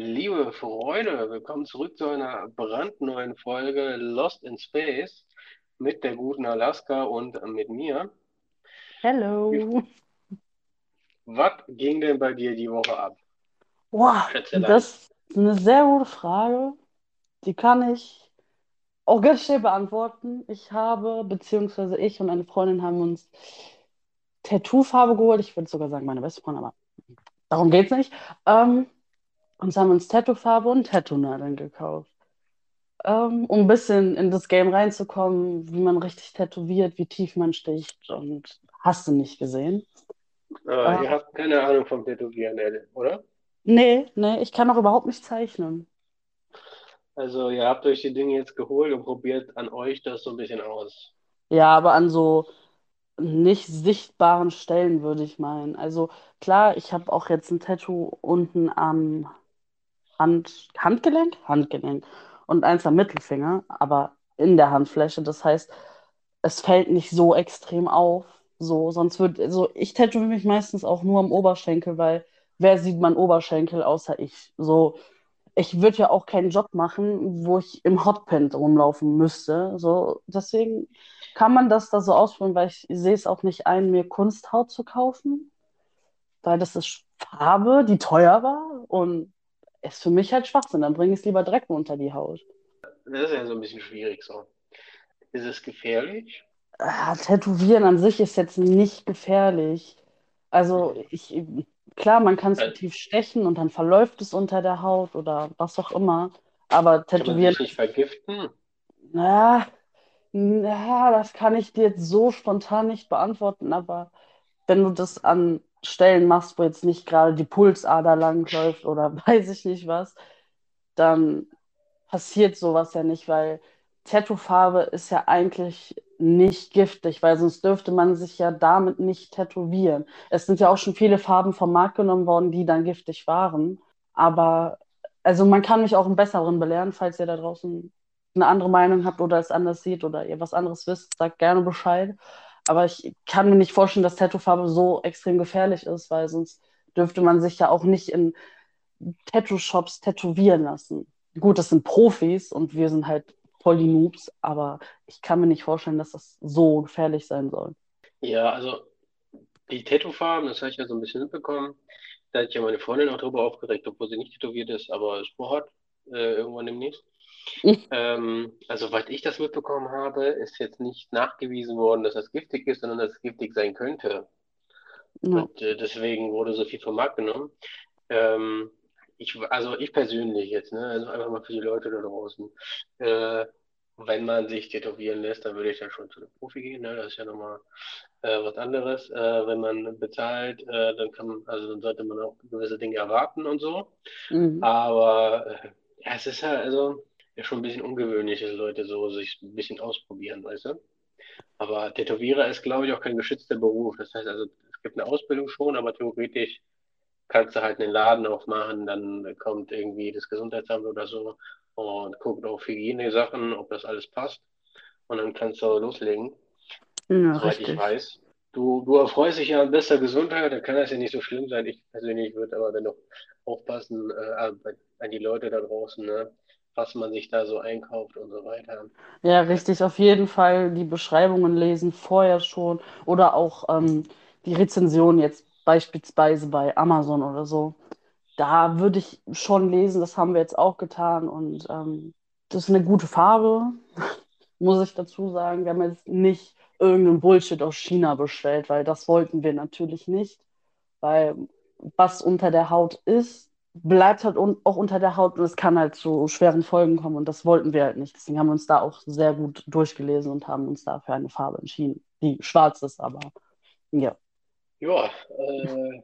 Liebe Freunde, willkommen zurück zu einer brandneuen Folge Lost in Space mit der guten Alaska und mit mir. Hello. Was ging denn bei dir die Woche ab? Schätzelein. das ist eine sehr gute Frage. Die kann ich auch ganz schnell beantworten. Ich habe, beziehungsweise ich und eine Freundin haben uns Tattoo-Farbe geholt. Ich würde sogar sagen, meine beste Freundin, aber darum geht es nicht. Ähm, und haben uns Tattoo-Farbe und Tattoo-Nadeln gekauft. Ähm, um ein bisschen in das Game reinzukommen, wie man richtig tätowiert, wie tief man sticht und hast du nicht gesehen. Ah, Äh, ihr habt keine Ahnung vom Tätowieren, oder? nee, nee, ich kann auch überhaupt nicht zeichnen. Also ihr habt euch die Dinge jetzt geholt und probiert an euch das so ein bisschen aus. Ja, aber an so nicht sichtbaren Stellen würde ich meinen. Also klar, ich habe auch jetzt ein Tattoo unten am Hand, Handgelenk? Handgelenk. Und eins am Mittelfinger, aber in der Handfläche. Das heißt, es fällt nicht so extrem auf. So, sonst würde, also ich tätowiere mich meistens auch nur am Oberschenkel, weil wer sieht meinen Oberschenkel außer ich? So, ich würde ja auch keinen Job machen, wo ich im Hotpant rumlaufen müsste. So, deswegen kann man das da so ausführen, weil ich sehe es auch nicht ein, mir Kunsthaut zu kaufen, weil das ist Farbe, die teuer war und ist für mich halt Schwachsinn. Dann bringe ich es lieber direkt unter die Haut. Das ist ja so ein bisschen schwierig so. Ist es gefährlich? Ah, Tätowieren an sich ist jetzt nicht gefährlich. Also ich, klar, man kann es Äh, tief stechen und dann verläuft es unter der Haut oder was auch immer. Aber Kann man Tätowieren, nicht vergiften? na, na, das kann ich dir jetzt so spontan nicht beantworten. Aber wenn du das an Stellen machst, wo jetzt nicht gerade die Pulsader langläuft oder weiß ich nicht was, dann passiert sowas ja nicht, weil Tattoofarbe ist ja eigentlich nicht giftig, weil sonst dürfte man sich ja damit nicht tätowieren. Es sind ja auch schon viele Farben vom Markt genommen worden, die dann giftig waren. Aber also man kann mich auch im Besseren belehren, falls ihr da draußen eine andere Meinung habt oder es anders seht oder ihr was anderes wisst, sagt gerne Bescheid. Aber ich kann mir nicht vorstellen, dass Tattoofarbe so extrem gefährlich ist, weil sonst dürfte man sich ja auch nicht in Tattoo-Shops tätowieren lassen. Gut, das sind Profis und wir sind halt voll die Noobs, aber ich kann mir nicht vorstellen, dass das so gefährlich sein soll. Ja, also die Tattoo-Farben, das habe ich ja so ein bisschen mitbekommen. Da hat ja meine Freundin auch drüber aufgeregt, obwohl sie nicht tätowiert ist, aber es vorhat, äh, irgendwann demnächst. Ähm, also, soweit ich das mitbekommen habe, ist jetzt nicht nachgewiesen worden, dass das giftig ist, sondern dass es giftig sein könnte. Ja. Und äh, deswegen wurde so viel vom Markt genommen. Ähm, ich, also ich persönlich jetzt, ne, also einfach mal für die Leute da draußen. Äh, wenn man sich tätowieren lässt, dann würde ich dann schon zu einem Profi gehen, ne? Das ist ja nochmal äh, was anderes. Äh, wenn man bezahlt, äh, dann kann man, also dann sollte man auch gewisse Dinge erwarten und so. Mhm. Aber äh, ja, es ist ja also ja schon ein bisschen ungewöhnlich, dass Leute so sich ein bisschen ausprobieren, weißt du? Aber Tätowierer ist, glaube ich, auch kein geschützter Beruf. Das heißt also, es gibt eine Ausbildung schon, aber theoretisch kannst du halt einen Laden aufmachen, dann kommt irgendwie das Gesundheitsamt oder so und guckt auf Hygienesachen, ob das alles passt. Und dann kannst du loslegen, Ja, soweit ich richtig. weiß. Du, du erfreust dich ja an bester Gesundheit, dann kann das ja nicht so schlimm sein. Ich persönlich würde aber dennoch aufpassen, äh, an die Leute da draußen, ne, was man sich da so einkauft und so weiter. Ja, richtig. Auf jeden Fall die Beschreibungen lesen vorher schon oder auch ähm, die Rezension jetzt beispielsweise bei Amazon oder so. Da würde ich schon lesen, das haben wir jetzt auch getan und ähm, das ist eine gute Farbe, muss ich dazu sagen. Wir haben jetzt nicht irgendeinen Bullshit aus China bestellt, weil das wollten wir natürlich nicht, weil was unter der Haut ist, bleibt halt un auch unter der Haut und es kann halt zu schweren Folgen kommen und das wollten wir halt nicht. Deswegen haben wir uns da auch sehr gut durchgelesen und haben uns dafür eine Farbe entschieden, die schwarz ist, aber ja. Ja, äh,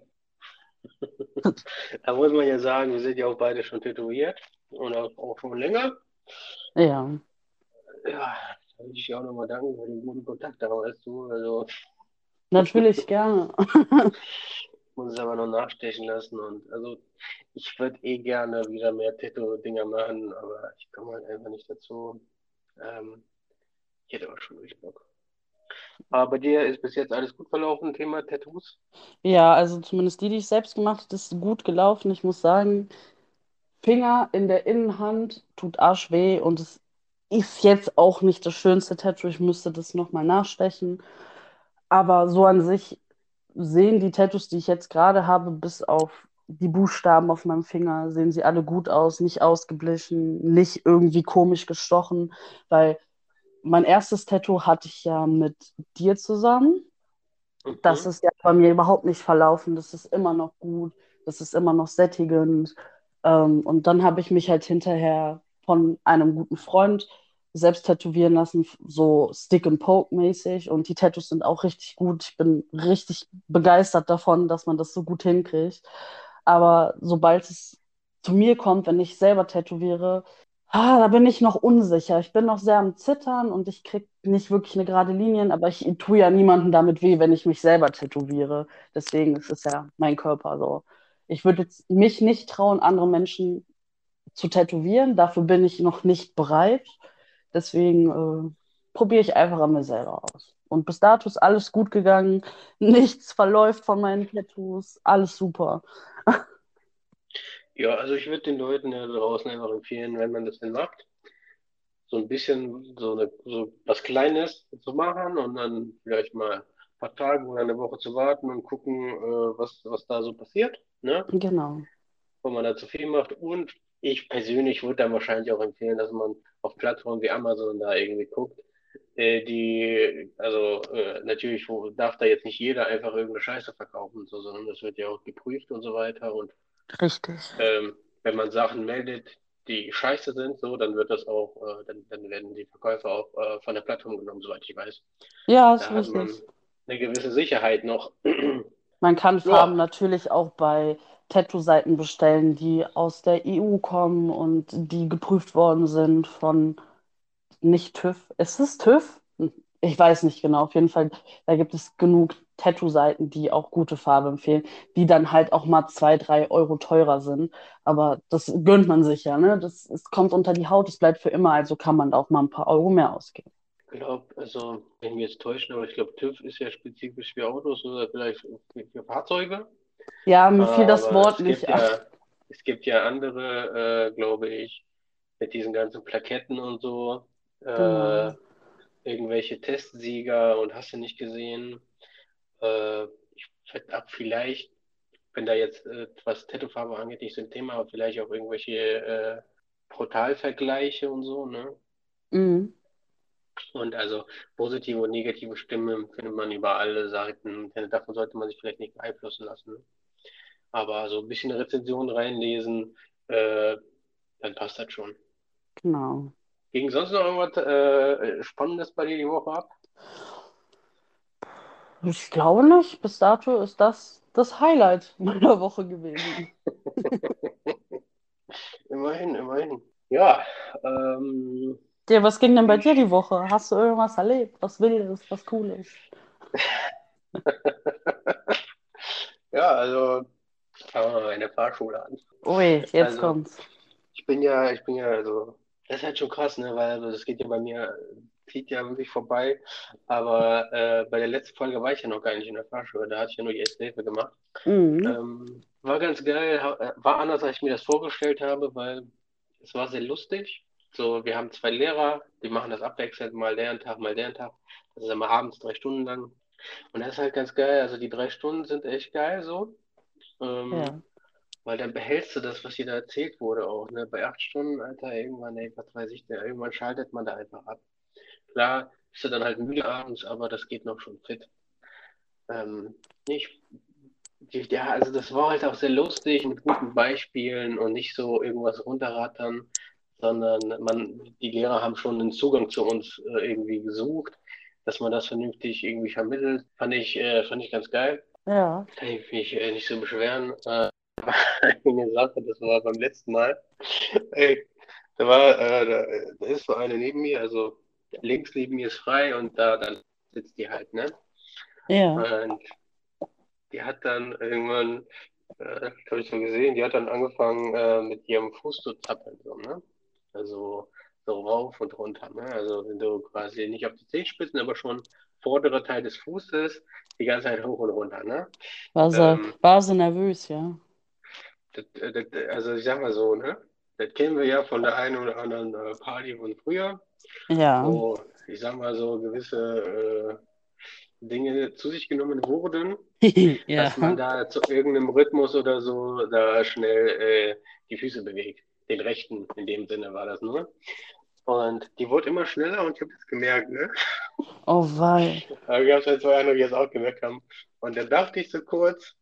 da muss man ja sagen, wir sind ja auch beide schon tätowiert und auch, auch schon länger. Ja, Ja, da will ich dir auch nochmal danken für den guten Kontakt da, weißt du. Also, natürlich gerne. muss es aber noch nachstechen lassen und also, ich würde eh gerne wieder mehr Tattoo-Dinger machen, aber ich komme halt einfach nicht dazu. Ähm, ich hätte aber schon richtig Bock. Aber bei dir ist bis jetzt alles gut verlaufen, Thema Tattoos? Ja, also zumindest die, die ich selbst gemacht habe, ist gut gelaufen. Ich muss sagen, Finger in der Innenhand tut arsch weh und es ist jetzt auch nicht das schönste Tattoo. Ich müsste das nochmal nachstechen. Aber so an sich sehen die Tattoos, die ich jetzt gerade habe, bis auf die Buchstaben auf meinem Finger, sehen sie alle gut aus, nicht ausgeblichen, nicht irgendwie komisch gestochen, weil mein erstes Tattoo hatte ich ja mit dir zusammen. Das Mhm. ist ja bei mir überhaupt nicht verlaufen. Das ist immer noch gut. Das ist immer noch sättigend. Ähm, und dann habe ich mich halt hinterher von einem guten Freund selbst tätowieren lassen, so Stick and Poke mäßig. Und die Tattoos sind auch richtig gut. Ich bin richtig begeistert davon, dass man das so gut hinkriegt. Aber sobald es zu mir kommt, wenn ich selber tätowiere, ah, da bin ich noch unsicher. Ich bin noch sehr am Zittern und ich kriege nicht wirklich eine gerade Linie, aber ich tue ja niemandem damit weh, wenn ich mich selber tätowiere. Deswegen ist es ja mein Körper so. Ich würde mich nicht trauen, andere Menschen zu tätowieren. Dafür bin ich noch nicht bereit. Deswegen äh, probiere ich einfach an mir selber aus. Und bis dato ist alles gut gegangen. Nichts verläuft von meinen Tattoos. Alles super. Ja, also ich würde den Leuten ja draußen einfach empfehlen, wenn man das denn macht, so ein bisschen so, eine, so was Kleines zu machen und dann vielleicht mal ein paar Tage oder eine Woche zu warten und gucken, äh, was, was da so passiert, ne? Genau. Wenn man da zu viel macht. Und ich persönlich würde dann wahrscheinlich auch empfehlen, dass man auf Plattformen wie Amazon da irgendwie guckt. Äh, die, also äh, natürlich wo, darf da jetzt nicht jeder einfach irgendeine Scheiße verkaufen und so, sondern das wird ja auch geprüft und so weiter. Und Richtig. ähm, wenn man Sachen meldet, die scheiße sind, so, dann wird das auch, äh, dann, dann werden die Verkäufer auch äh, von der Plattform genommen, soweit ich weiß. Ja, ist Da hat man eine gewisse Sicherheit noch. Man kann Farben Ja, natürlich auch bei Tattoo-Seiten bestellen, die aus der EU kommen und die geprüft worden sind von nicht TÜV. Ist es TÜV? Ich weiß nicht genau. Auf jeden Fall, da gibt es genug Tattoo-Seiten, die auch gute Farbe empfehlen, die dann halt auch mal zwei, drei Euro teurer sind. Aber das gönnt man sich ja, ne? Das, es kommt unter die Haut, es bleibt für immer, also kann man da auch mal ein paar Euro mehr ausgeben. Ich glaube, also, wenn ich mich jetzt täusche, aber ich glaube, TÜV ist ja spezifisch für Autos oder vielleicht für, Fahrzeuge. Ja, mir fiel das Wort nicht ja, es gibt ja andere, äh, glaube ich, mit diesen ganzen Plaketten und so, äh, Genau. irgendwelche Testsieger und hast du nicht gesehen. Äh, ich ab, vielleicht, wenn da jetzt, äh, was Tattoofarbe angeht, nicht so ein Thema, aber vielleicht auch irgendwelche äh, Portalvergleiche und so, ne? Mhm. Und also positive und negative Stimmen findet man über alle Seiten. Davon sollte man sich vielleicht nicht beeinflussen lassen. Ne? Aber so ein bisschen Rezension reinlesen, äh, dann passt das schon. Genau. Ging sonst noch irgendwas äh, Spannendes bei dir die Woche ab? Ich glaube nicht. Bis dato ist das das Highlight meiner Woche gewesen. Immerhin, immerhin. Ja, ähm, Dir, was ging denn bei dir ich, die Woche? Hast du irgendwas erlebt? Was Wildes, was Cooles? ja, also fangen wir mal in der Fahrschule an. Ui, jetzt Also, kommt's. ich bin ja, ich bin ja, also, das ist halt schon krass, ne, weil also, das geht ja bei mir, zieht ja wirklich vorbei. Aber äh, bei der letzten Folge war ich ja noch gar nicht in der Fahrschule, da hatte ich ja nur die erste Hilfe gemacht. Mhm. Ähm, war ganz geil, äh, war anders, als ich mir das vorgestellt habe, weil es war sehr lustig. So, wir haben zwei Lehrer, die machen das abwechselnd, mal Lerntag, mal Lerntag. Das ist immer abends drei Stunden lang. Und das ist halt ganz geil. Also die drei Stunden sind echt geil so. Ähm, Ja. weil dann behältst du das, was dir da erzählt wurde auch, ne? Bei acht Stunden, Alter, irgendwann, ey, was weiß ich, denn, irgendwann schaltet man da einfach ab. Klar, bist du dann halt müde abends, aber das geht noch schon fit. Ähm, ich, ja, also das war halt auch sehr lustig mit guten Beispielen und nicht so irgendwas runterrattern, sondern man, die Lehrer haben schon einen Zugang zu uns äh, irgendwie gesucht, dass man das vernünftig irgendwie vermittelt. Fand ich, äh, fand ich ganz geil. Ja. Kann ich mich äh, nicht so beschweren. Äh, eine Sache, das war beim letzten Mal. Ey, da war, äh, da, da ist so eine neben mir, also links neben mir ist frei und da dann sitzt die halt, ne? Ja. Und die hat dann irgendwann, äh, habe ich so gesehen, die hat dann angefangen äh, mit ihrem Fuß zu zappeln, so, ne? Also so rauf und runter, ne? Also wenn du quasi nicht auf die Zehenspitzen, aber schon vordere Teil des Fußes, die ganze Zeit hoch und runter, ne? War sie, Ähm, war sie nervös, ja. das, das, also ich sag mal so, ne? das kennen wir ja von der einen oder anderen äh, Party von früher, Ja. wo, ich sag mal so, gewisse äh, Dinge zu sich genommen wurden, dass man Ja. da zu irgendeinem Rhythmus oder so da schnell äh, die Füße bewegt. Den rechten, in dem Sinne war das nur. Und die wurde immer schneller und ich habe das gemerkt, ne? Oh wei. Aber ich habe es zwei andere, die jetzt auch gemerkt haben. Und dann dachte ich so kurz,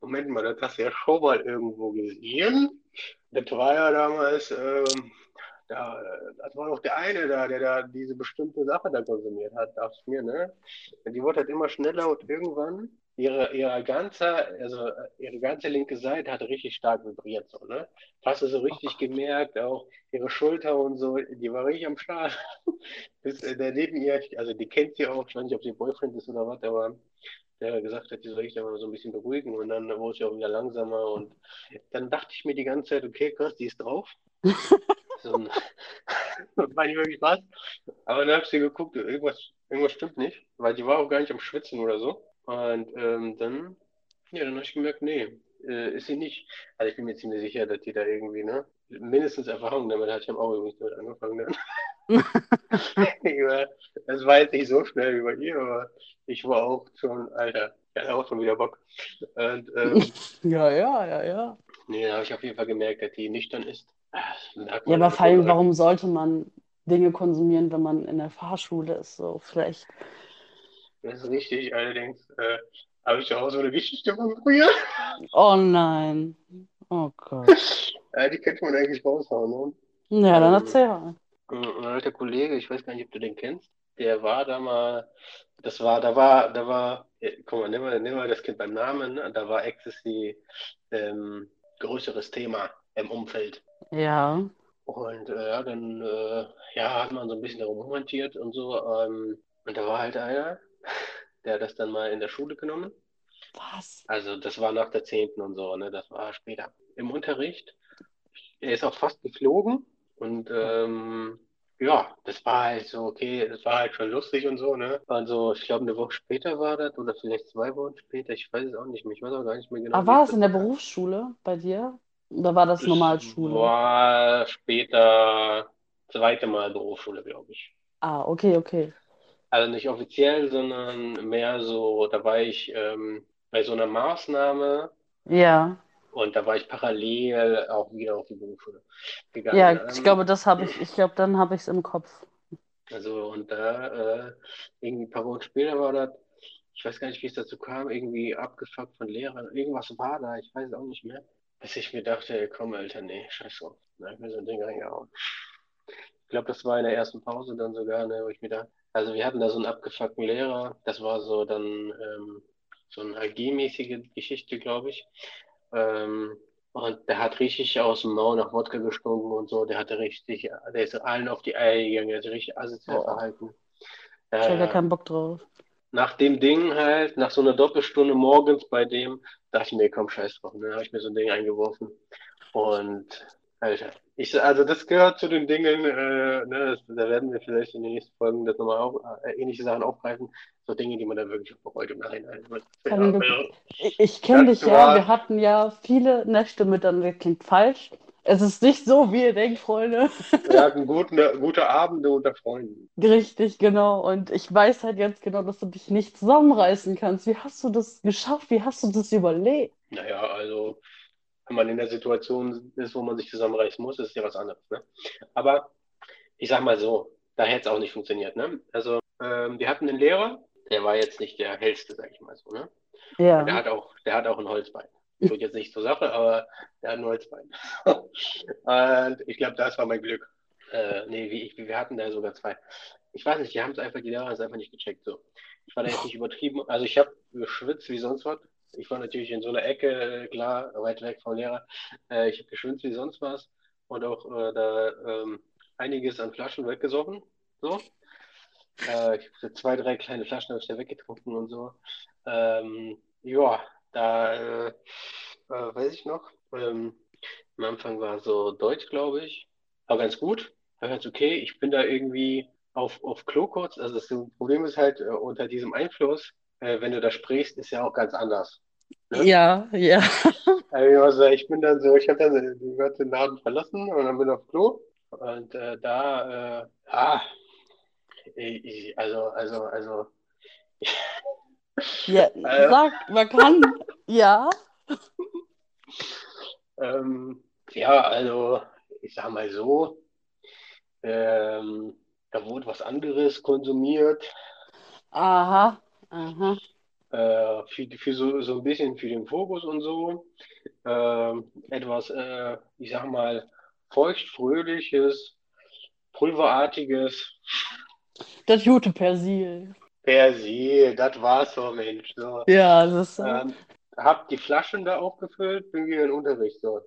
Moment mal, das hast du ja schon mal irgendwo gesehen. Das war ja damals, ähm, da, das war doch der eine da, der da diese bestimmte Sache da konsumiert hat, dachte ich mir, ne? Die wurde halt immer schneller und irgendwann ihre, ihre ganze, also ihre ganze linke Seite hat richtig stark vibriert, so, ne? Hast du so Oh richtig Gott. gemerkt, auch ihre Schulter und so, die war richtig am Start. Bis äh, der neben ihr, also die kennt sie auch, ich weiß nicht, ob sie Boyfriend ist oder was, aber der gesagt hat, die soll ich da mal so ein bisschen beruhigen und dann wurde sie auch wieder langsamer und dann dachte ich mir die ganze Zeit, okay, krass, die ist drauf. So ein, war nicht wirklich was. Aber dann habe ich sie geguckt, irgendwas, irgendwas stimmt nicht, weil die war auch gar nicht am Schwitzen oder so. Und ähm, dann, ja, dann habe ich gemerkt, nee, äh, ist sie nicht. Also ich bin mir ziemlich sicher, dass die da irgendwie, ne, mindestens Erfahrung damit hat. Ich habe auch übrigens damit angefangen dann. Das war jetzt nicht so schnell wie bei ihr, aber ich war auch schon, Alter, ich hatte auch schon wieder Bock. Und ähm, Ja, ja, ja, ja. nee, da habe ich auf jeden Fall gemerkt, dass die nüchtern ist. Merkt Ja, aber vor allem, warum sollte man Dinge konsumieren, wenn man in der Fahrschule ist? So, vielleicht. Das ist richtig. Allerdings äh, habe ich auch so eine Geschichte von früher. Oh nein. Oh Gott. Äh, die könnte man eigentlich raushauen, ne? Ja, dann Ähm, erzähl mal. ein alter Kollege, ich weiß gar nicht, ob du den kennst, der war da mal, das war, da war, da war, äh, guck mal, nimm mal, nimm mal das Kind beim Namen, ne? Da war Ecstasy ähm, größeres Thema im Umfeld. Ja. Und äh, ja, dann äh, ja, hat man so ein bisschen darum rumhantiert und so. Ähm, und da war halt einer, der hat das dann mal in der Schule genommen. Was? Also das war nach der zehnten und so, ne? Das war später. Im Unterricht. Er ist auch fast geflogen und ähm, ja, das war halt so, okay, das war halt schon lustig und so, ne? Also ich glaube eine Woche später war das oder vielleicht zwei Wochen später, ich weiß es auch nicht mehr. Ich weiß auch gar nicht mehr genau, wie war es in der. Berufsschule bei dir? Oder war das Das Normalschule? war später zweite Mal Berufsschule, glaube ich. Ah, okay, okay. Also nicht offiziell, sondern mehr so, da war ich ähm, bei so einer Maßnahme Ja. und da war ich parallel auch wieder auf die Berufsschule gegangen. Ja, ich Ähm, glaube, das habe ich, ich glaube, dann habe ich es im Kopf. also und da äh, irgendwie ein paar Wochen später war das, ich weiß gar nicht, wie es dazu kam, irgendwie abgefuckt von Lehrern, irgendwas war da, ich weiß es auch nicht mehr. Bis ich mir dachte, komm, Alter, nee, scheiß drauf. Da hab ich mir so ein Ding reingehauen. Ich glaube, das war in der ersten Pause dann sogar, ne, wo ich mir da, also wir hatten da so einen abgefuckten Lehrer, das war so dann ähm, so eine AG-mäßige Geschichte, glaube ich. Ähm, und der hat richtig aus dem Maul nach Wodka gestunken und so, der hatte richtig, der ist allen auf die Eier gegangen, der hat sich richtig asozial Boah. verhalten. Ich Ja, habe gar keinen Bock drauf. Nach dem Ding halt, nach so einer Doppelstunde morgens bei dem, dachte ich mir, komm, scheiß drauf, ne, da habe ich mir so ein Ding eingeworfen. Und ich, also das gehört zu den Dingen, äh, ne, das, da werden wir vielleicht in den nächsten Folgen das nochmal auf, äh, ähnliche Sachen aufgreifen. So Dinge, die man dann wirklich bereut im Nachhinein. Also, Ich, ich kenne dich ja, wir hatten ja viele Nächte miteinander, klingt falsch. Es ist nicht so, wie ihr denkt, Freunde. wir hatten gute, gute Abende unter Freunden. Richtig, genau. Und ich weiß halt jetzt genau, dass du dich nicht zusammenreißen kannst. Wie hast du das geschafft? Wie hast du das überlebt? Naja, also, wenn man in der Situation ist, wo man sich zusammenreißen muss, ist ja was anderes, ne? Aber ich sag mal so, da hätte es auch nicht funktioniert, ne? Also, ähm, wir hatten einen Lehrer, der war jetzt nicht der hellste, sag ich mal so, ne? Der Ja. hat auch, der hat auch ein Holzbein. Tut jetzt nicht zur Sache, aber der hat ein Holzbein. Und ich glaube, das war mein Glück. Äh, nee, wie ich, wir hatten da sogar zwei. Ich weiß nicht, die haben es einfach, die Lehrer haben es einfach nicht gecheckt. So. Ich war da jetzt nicht übertrieben. Also ich habe geschwitzt wie sonst was. Ich war natürlich in so einer Ecke, klar, weit weg vom Lehrer. Äh, ich habe geschwitzt wie sonst was und auch äh, da ähm, einiges an Flaschen weggesoffen. So. Äh, ich, so zwei, drei kleine Flaschen habe ich da weggetrunken und so. Ähm, ja, da äh, äh, weiß ich noch. Ähm, am Anfang war so Deutsch, glaube ich. War ganz gut. War ganz okay. Ich bin da irgendwie auf, auf Klo kurz. Also das Problem ist halt, äh, unter diesem Einfluss, äh, wenn du da sprichst, ist ja auch ganz anders. Ne? Ja, ja. Also ich bin dann so, ich habe dann den Laden verlassen und dann bin auf Klo. Und äh, da, äh, ah, ich, also, also, also, Ja, äh, sag, man kann. Ja. ähm, ja, also, ich sag mal so, ähm, da wurde was anderes konsumiert, Aha. Aha. äh, für, für so, so ein bisschen für den Fokus und so. Ähm, etwas, äh, ich sag mal, feuchtfröhliches, pulverartiges Das gute Persil. Persil, das war's so, Mensch. So. Ja, das ist. Ähm, hab die Flaschen da aufgefüllt, bin wieder in den Unterricht so.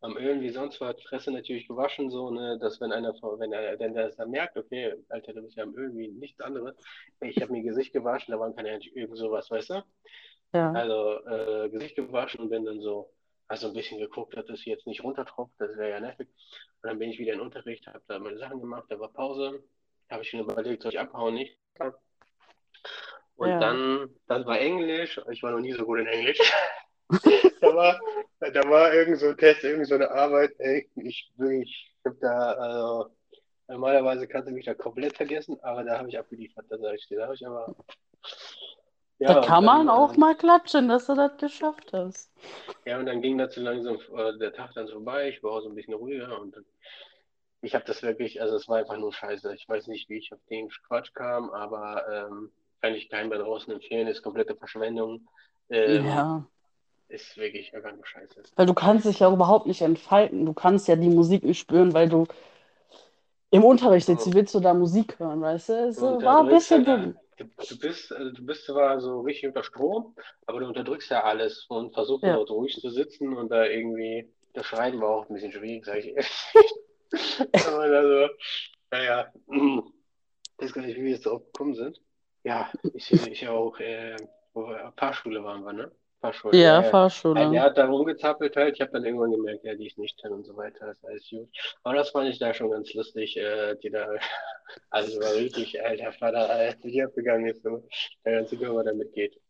Haben irgendwie sonst was, Fresse natürlich gewaschen, so, ne, dass wenn einer, wenn er, wenn der das dann merkt, okay, Alter, du bist ja am irgendwie nichts anderes. Ich habe mir Gesicht gewaschen, da waren keine irgend sowas, weißt du? Ja. Also, äh, Gesicht gewaschen und bin dann so, also ein bisschen geguckt, dass das jetzt nicht runtertropft, das wäre ja nervig. Und dann bin ich wieder in den Unterricht, habe da meine Sachen gemacht, da war Pause, habe ich schon überlegt, soll ich abhauen, nicht? Und Ja. dann, dann war Englisch, ich war noch nie so gut in Englisch. Da war, da war irgend so ein Test, irgend so eine Arbeit, ey, ich, ich hab da, also, normalerweise kannst du mich da komplett vergessen, aber da habe ich abgeliefert, da sage ich dir, da habe ich aber, ja, Da kann man dann, auch äh, mal klatschen, dass du das geschafft hast. ja, und dann ging so langsam äh, der Tag dann vorbei, ich war auch so ein bisschen ruhiger und dann, ich habe das wirklich, also es war einfach nur scheiße. Ich weiß nicht, wie ich auf den Quatsch kam, aber ähm, kann ich keinem da draußen empfehlen, ist komplette Verschwendung. Ähm, Ja. Ist wirklich nur scheiße. Weil du kannst dich ja überhaupt nicht entfalten. Du kannst ja die Musik nicht spüren, weil du im Unterricht sitzt. Wie willst du da Musik hören, weißt du? Es Du war ein bisschen dumm. du, du bist, also du bist zwar so richtig unter Strom, aber du unterdrückst ja alles und versuchst Ja. dort ruhig zu sitzen und da irgendwie, das Schreiben war auch ein bisschen schwierig, sage ich ehrlich. Aber also, naja, ich weiß gar nicht, wie wir jetzt drauf gekommen sind. Ja, ich, ich auch, äh, wo wir, Fahrschule waren wir, ne? Fahrschule. Ja, Ja. Fahrschule. Der hat da rumgezappelt halt. Ich habe dann irgendwann gemerkt, ja, die ist nicht drin und so weiter. Das ist alles gut. Aber das fand ich da schon ganz lustig, äh, die da, also war richtig, alter Vater, Alter, wie abgegangen ist, so, der ganze Körper damit geht.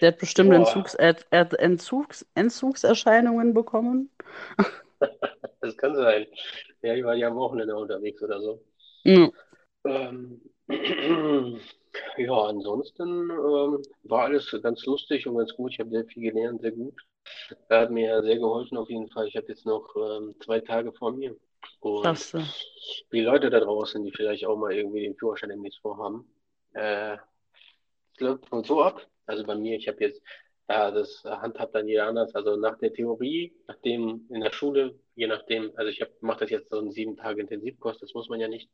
Der hat bestimmt. Entzugs hat Entzugs Entzugserscheinungen bekommen. Das kann sein. Ja, ich war ja am Wochenende unterwegs oder so. Ja. Ähm, ja, ansonsten ähm, war alles ganz lustig und ganz gut. Ich habe sehr viel gelernt, sehr gut. Er hat mir sehr geholfen auf jeden Fall. Ich habe jetzt noch ähm, zwei Tage vor mir. Und Klasse. die Leute da draußen, die vielleicht auch mal irgendwie den Führerschein demnächst vorhaben, äh, läuft wohl so ab. Also bei mir, ich habe jetzt, ja, das handhabt dann jeder anders. Also nach der Theorie, nachdem in der Schule, je nachdem, also ich mache das jetzt so einen sieben Tage Intensivkurs, das muss man ja nicht.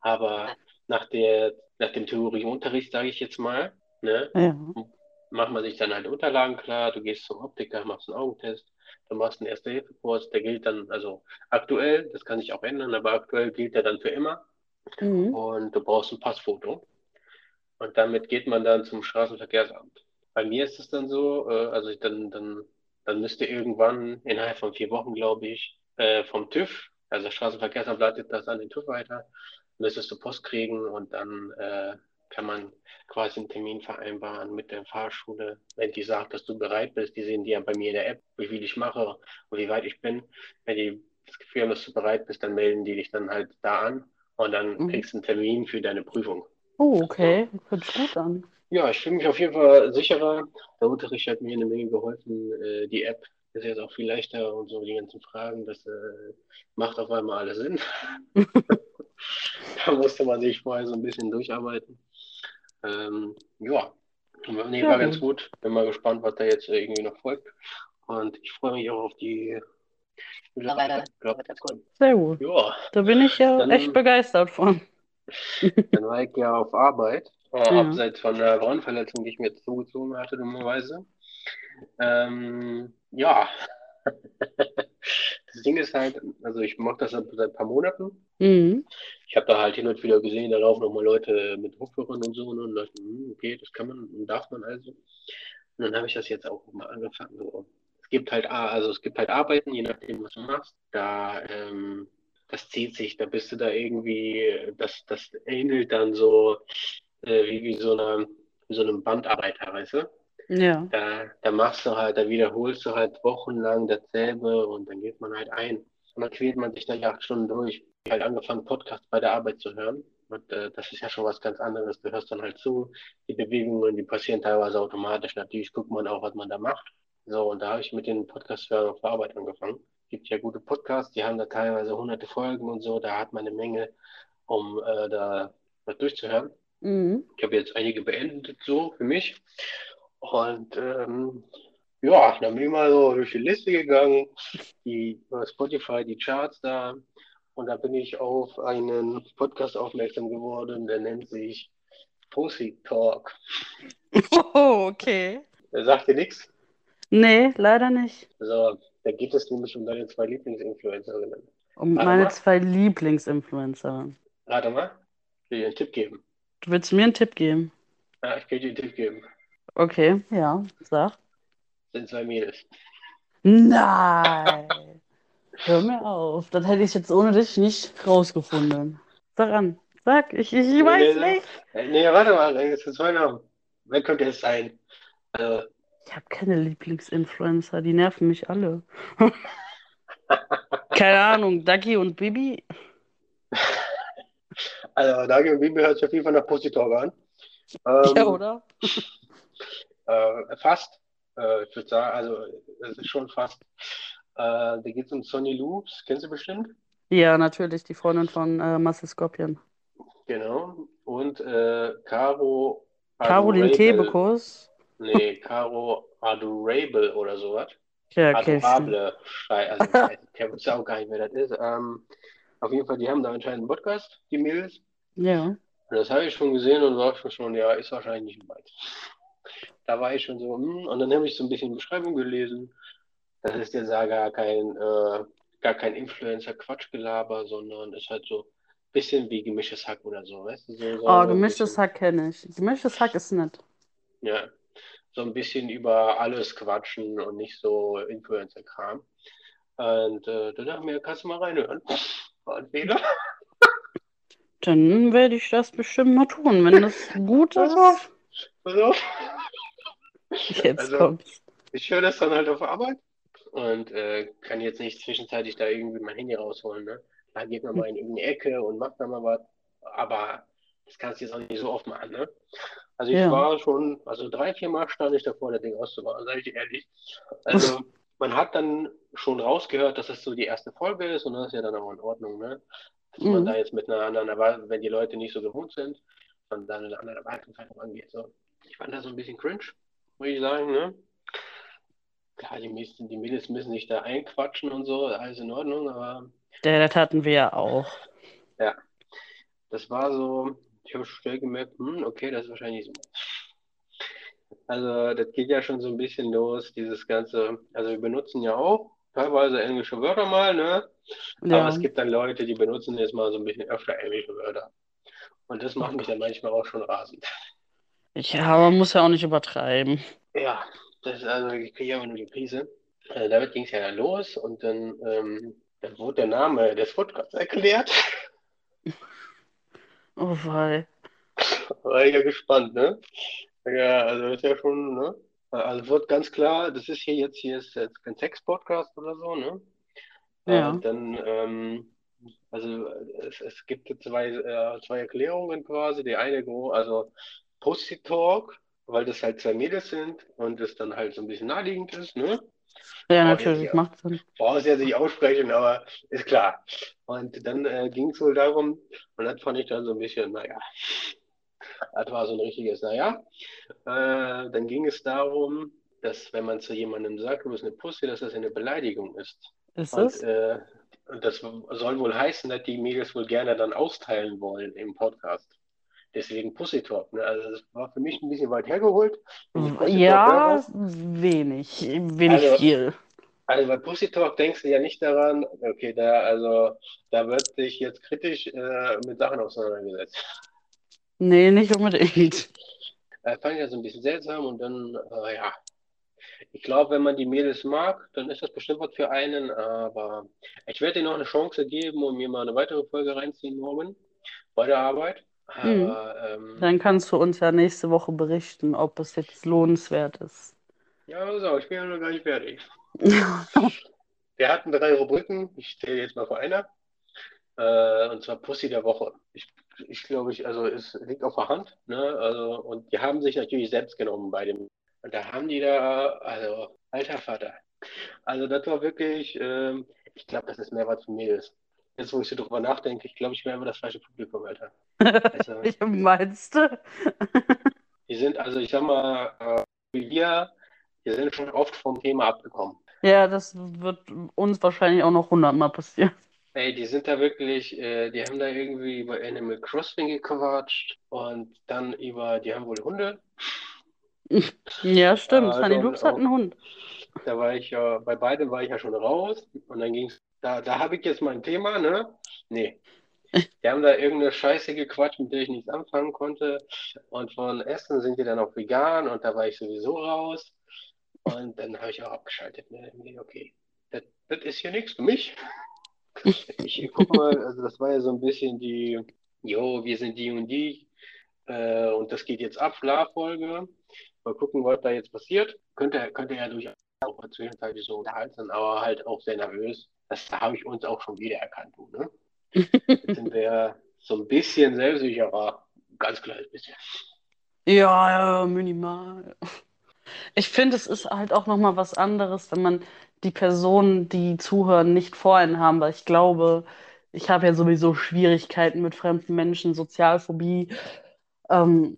Aber nach der, nach dem Theorieunterricht, sage ich jetzt mal, ne, Ja. macht man sich dann halt Unterlagen klar, du gehst zum Optiker, machst einen Augentest, du machst einen Erste-Hilfe-Kurs, der gilt dann, also aktuell, das kann sich auch ändern, aber aktuell gilt der dann für immer Mhm. und du brauchst ein Passfoto und damit geht man dann zum Straßenverkehrsamt. Bei mir ist es dann so, äh, also ich dann, dann, dann müsste irgendwann innerhalb von vier Wochen, glaube ich, äh, vom TÜV, also das Straßenverkehrsamt leitet das an den TÜV weiter, müsstest du Post kriegen und dann äh, kann man quasi einen Termin vereinbaren mit der Fahrschule, wenn die sagt, dass du bereit bist. Die sehen die ja bei mir in der App, wie viel ich mache und wie weit ich bin. Wenn die das Gefühl haben, dass du bereit bist, dann melden die dich dann halt da an und dann Mhm. kriegst du einen Termin für deine Prüfung. Oh, okay. Hört sich gut an. Ja, ich fühle mich auf jeden Fall sicherer. Der Unterricht hat mir eine Menge geholfen. Äh, die App ist jetzt auch viel leichter und so die ganzen Fragen, das äh, macht auf einmal alles Sinn. Da musste man sich vorher so ein bisschen durcharbeiten. Ähm, ja, nee, Ja, war ganz gut. Bin mal gespannt, was da jetzt irgendwie noch folgt. Und ich freue mich auch auf die Sehr gut. ja, Da bin ich ja Dann- echt begeistert von. dann war ich ja auf Arbeit, Ja. abseits von der Braunverletzung, die ich mir jetzt zugezogen hatte, dummerweise. Ähm, ja, das Ding ist halt, also ich mache das seit seit ein paar Monaten. Mhm. Ich habe da halt hin und wieder gesehen, da laufen nochmal Leute mit Kopfhörern und so ne, und dachte, hm, okay, das kann man und darf man also. Und dann habe ich das jetzt auch mal angefangen. So. Es gibt halt, also es gibt halt Arbeiten, je nachdem, was du machst. Da, ähm, das zieht sich, da bist du da irgendwie, das, das ähnelt dann so äh, wie, wie so eine, wie so einem Bandarbeiter, weißt du? Ja. Da, da machst du halt, da wiederholst du halt wochenlang dasselbe und dann geht man halt ein. Und dann quält man sich dann acht Stunden durch. Ich habe halt angefangen, Podcasts bei der Arbeit zu hören. Und äh, das ist ja schon was ganz anderes. Du hörst dann halt zu, die Bewegungen, die passieren teilweise automatisch. Natürlich guckt man auch, was man da macht. So, und da habe ich mit den Podcast-Hörern auf der Arbeit angefangen. Gibt ja gute Podcasts, die haben da teilweise hunderte Folgen und so. Da hat man eine Menge, um äh, da was durchzuhören. Mhm. Ich habe jetzt einige beendet, so für mich. Und ähm, ja, dann bin ich mal so durch die Liste gegangen, die über Spotify, die Charts da. Und da bin ich auf einen Podcast aufmerksam geworden, der nennt sich Pussy Talk. Oh, okay. Der sagt dir nichts. Nee, leider nicht. Also, da geht es nämlich um deine zwei Lieblingsinfluencerinnen. Um Warte meine mal. zwei Lieblingsinfluencer. Warte mal, ich will dir einen Tipp geben. Du willst mir einen Tipp geben? Ja, ich will dir einen Tipp geben. Okay, ja, sag. sind zwei Mädels. Nein. Hör mir auf. Das hätte ich jetzt ohne dich nicht rausgefunden. Sag an. Sag, ich, ich, ich weiß Nee, nicht. Nee, warte mal, jetzt sind zwei Namen. Wer könnte es sein? Also, Ich habe keine Lieblingsinfluencer, die nerven mich alle. Keine Ahnung, Ducky und Bibi? also Dagi und Bibi hört sich auf jeden Fall nach Pussy an. Ähm, Ja, oder? Äh, fast. Äh, ich würde sagen, also es ist schon fast. Äh, da geht es um Sonny Loops, kennst du bestimmt? Ja, natürlich, die Freundin von äh, Marcel Scorpion. Genau. Und äh, Caro Caroline Kebekus. Nee, Caro Adorable oder sowas. Ja, okay. Adorable. Also, ich weiß- ich weiß auch gar nicht, wer das ist. Ähm, auf jeden Fall, die haben da anscheinend einen Podcast, die Mädels. Ja. Und das habe ich schon gesehen und war schon, ja, ist wahrscheinlich nicht weit. Da war ich schon so, hm, und dann habe ich so ein bisschen Beschreibung gelesen. Das ist jetzt ja gar kein, äh, gar kein Influencer-Quatschgelaber, sondern ist halt so ein bisschen wie gemischtes Hack oder so, weißt du? So, so Oh, gemischtes Hack kenne ich. Gemischtes Hack ist nett. ja, so ein bisschen über alles quatschen und nicht so Influencer-Kram. Und äh, da dachte ich mir, kannst du mal reinhören. Ein Fehler. Dann werde ich das bestimmt mal tun, wenn das gut ist. Auf. Jetzt Also, kommt's. Ich höre das dann halt auf Arbeit und äh, kann jetzt nicht zwischenzeitlich da irgendwie mein Handy rausholen, ne? Da geht man mal in irgendeine Ecke und macht da mal was, aber das kannst du jetzt auch nicht so oft machen, ne? Also ich Ja. war schon, also drei, vier Mal stand ich davor, das Ding auszumachen, sage ich dir ehrlich. Also man hat dann schon rausgehört, dass es so die erste Folge ist und das ist ja dann auch in Ordnung, ne? Dass man Mhm. da jetzt mit einer anderen Erwartung, wenn die Leute nicht so gewohnt sind, dann da eine andere Erwartungshaltung angeht. So. Ich fand das so ein bisschen cringe, muss ich sagen, ne? Klar, die, müssen, die Mädels müssen sich da einquatschen und so, alles in Ordnung, aber Der, das hatten wir ja auch. ja, das war so, ich habe schnell gemerkt, hm, okay, das ist wahrscheinlich so. Also, das geht ja schon so ein bisschen los, dieses ganze, also wir benutzen ja auch teilweise englische Wörter mal, ne? Aber Ja. es gibt dann Leute, die benutzen jetzt mal so ein bisschen öfter englische Wörter. Und das macht mich dann manchmal auch schon rasend. Ja, man muss ja auch nicht übertreiben. Ja, das ist also, ich kriege immer nur die Krise. Äh, damit ging es ja dann los und dann, ähm, dann wurde der Name des Podcasts erklärt. Oh wei. War ich ja gespannt, ne? Ja, also ist ja schon, ne? Also wird ganz klar, das ist hier jetzt, hier ist jetzt kein Sex-Podcast oder so, ne? Ja. Äh, dann, ähm, also es, es gibt zwei, äh, zwei Erklärungen quasi. Die eine, also Pussy Talk, weil das halt zwei Mädels sind und es dann halt so ein bisschen naheliegend ist, ne? Ja, natürlich, ja. macht Sinn. Brauche es jetzt nicht aussprechen, aber ist klar. Und dann äh, ging es wohl darum, und das fand ich dann so ein bisschen, naja, das war so ein richtiges, naja. Äh, dann ging es darum, dass wenn man zu jemandem sagt, du bist eine Pussy, dass das eine Beleidigung ist. Ist Und, es? äh, das soll wohl heißen, dass die Mädels wohl gerne dann austeilen wollen im Podcast. Deswegen Pussy Talk. Ne? Also das war für mich ein bisschen weit hergeholt. Ja, wenig. Wenig Also- viel. Also bei Pussy Talk denkst du ja nicht daran, okay, da, also, da wird sich jetzt kritisch äh, mit Sachen auseinandergesetzt. Nee, nicht unbedingt. Äh, fand ich ja so ein bisschen seltsam und dann, äh, ja. Ich glaube, wenn man die Mädels mag, dann ist das bestimmt was für einen, aber ich werde dir noch eine Chance geben und mir mal eine weitere Folge reinziehen morgen bei der Arbeit. Aber ähm, Dann kannst du uns ja nächste Woche berichten, ob es jetzt lohnenswert ist. ja, auf, ich bin ja noch gar nicht fertig. Wir hatten drei Rubriken. Ich zähle jetzt mal vor einer. Äh, und zwar Pussy der Woche. Ich, ich glaube, ich, also es liegt auf der Hand, ne? Also, und die haben sich natürlich selbst genommen bei dem. Und da haben die da, also, alter Vater. Also, das war wirklich, ähm, ich glaube, das ist mehr was für Mädels. Jetzt, wo ich so drüber nachdenke, ich glaube, ich wäre immer das falsche Publikum, Alter. Also, Wie meinst du? die sind, also, ich sag mal, äh, wir, wir sind schon oft vom Thema abgekommen. Ja, das wird uns wahrscheinlich auch noch hundertmal passieren. Ey, die sind da wirklich, äh, die haben da irgendwie über Animal Crossing gequatscht und dann über, die haben wohl Hunde. Ja, stimmt. Äh, Sunny Loops hat einen Hund. da war ich ja, bei beidem war ich ja schon raus und dann ging's, da, da habe ich jetzt mein Thema, ne? Nee. Die haben da irgendeine Scheiße gequatscht, mit der ich nichts anfangen konnte. Und von Essen sind die dann auch vegan und da war ich sowieso raus. Und dann habe ich auch abgeschaltet. Ne? Nee, Okay, das, das ist hier nichts für mich. Ich guck mal, also das war ja so ein bisschen die, jo, wir sind die und die, äh, und das geht jetzt ab, Folge. Mal gucken, was da jetzt passiert. Könnte, könnte ja durchaus auch zwischenzeitlich so unterhalten sein, aber halt auch sehr nervös. Das habe ich uns auch schon wieder erkannt, du, ne? Jetzt sind wir so ein bisschen selbstsicherer, ganz kleines bisschen. Ja, ja, minimal. Ich finde, es ist halt auch nochmal was anderes, wenn man die Personen, die zuhören, nicht vor einen haben, weil ich glaube, ich habe ja sowieso Schwierigkeiten mit fremden Menschen, Sozialphobie. Ähm,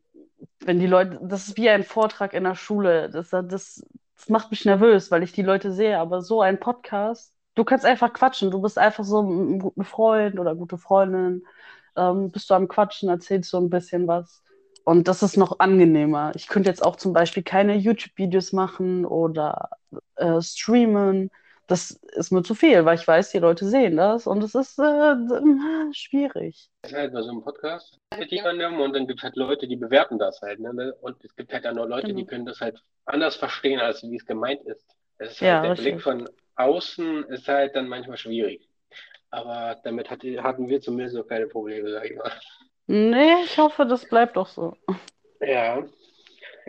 wenn die Leute, das ist wie ein Vortrag in der Schule. Das, das, das macht mich nervös, weil ich die Leute sehe. Aber so ein Podcast, du kannst einfach quatschen. Du bist einfach so ein guter Freund oder gute Freundin. Ähm, bist du am Quatschen, erzählst so ein bisschen was. Und das ist noch angenehmer. Ich könnte jetzt auch zum Beispiel keine YouTube-Videos machen oder äh, streamen. Das ist mir zu viel, weil ich weiß, die Leute sehen das und es ist äh, schwierig. Das ist halt bei so einem Podcast mit jemandem und dann gibt es halt Leute, die bewerten das halt. Ne? Und es gibt halt dann noch Leute, die Genau. können das halt anders verstehen, als wie es gemeint ist. Das ist Ja, halt der Blick richtig. von außen ist halt dann manchmal schwierig. Aber damit hatte, hatten wir zumindest noch keine Probleme, sag ich mal. Nee, ich hoffe, das bleibt auch so. Ja,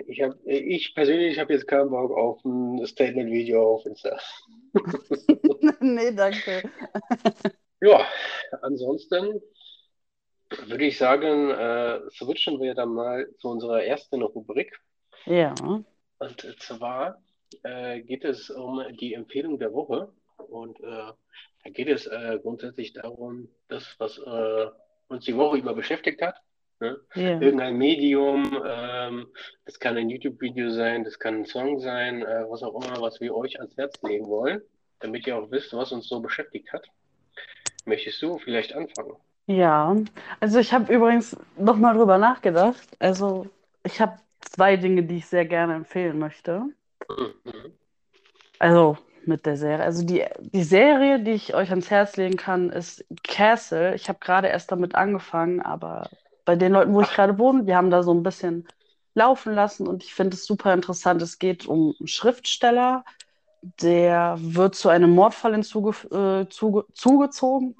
ich hab, ich persönlich habe jetzt keinen Bock auf ein Statement-Video auf Insta. Nee, danke. Ja, ansonsten würde ich sagen, äh, switchen wir dann mal zu unserer ersten Rubrik. Ja. Und zwar äh, geht es um die Empfehlung der Woche. Und äh, da geht es äh, grundsätzlich darum, das, was äh, uns die Woche über beschäftigt hat. Ne? Ja. Irgendein Medium, ähm, das kann ein YouTube-Video sein, das kann ein Song sein, äh, was auch immer, was wir euch ans Herz legen wollen, damit ihr auch wisst, was uns so beschäftigt hat. Möchtest du vielleicht anfangen? Ja, also ich habe übrigens nochmal drüber nachgedacht. Also ich habe zwei Dinge, die ich sehr gerne empfehlen möchte. Mhm. Also mit der Serie. Also die, die Serie, die ich euch ans Herz legen kann, ist Castle. Ich habe gerade erst damit angefangen, aber bei den Leuten, wo ich gerade wohne, die haben da so ein bisschen laufen lassen und ich finde es super interessant. Es geht um einen Schriftsteller, der wird zu einem Mordfall hinzuge äh, zuge zugezogen,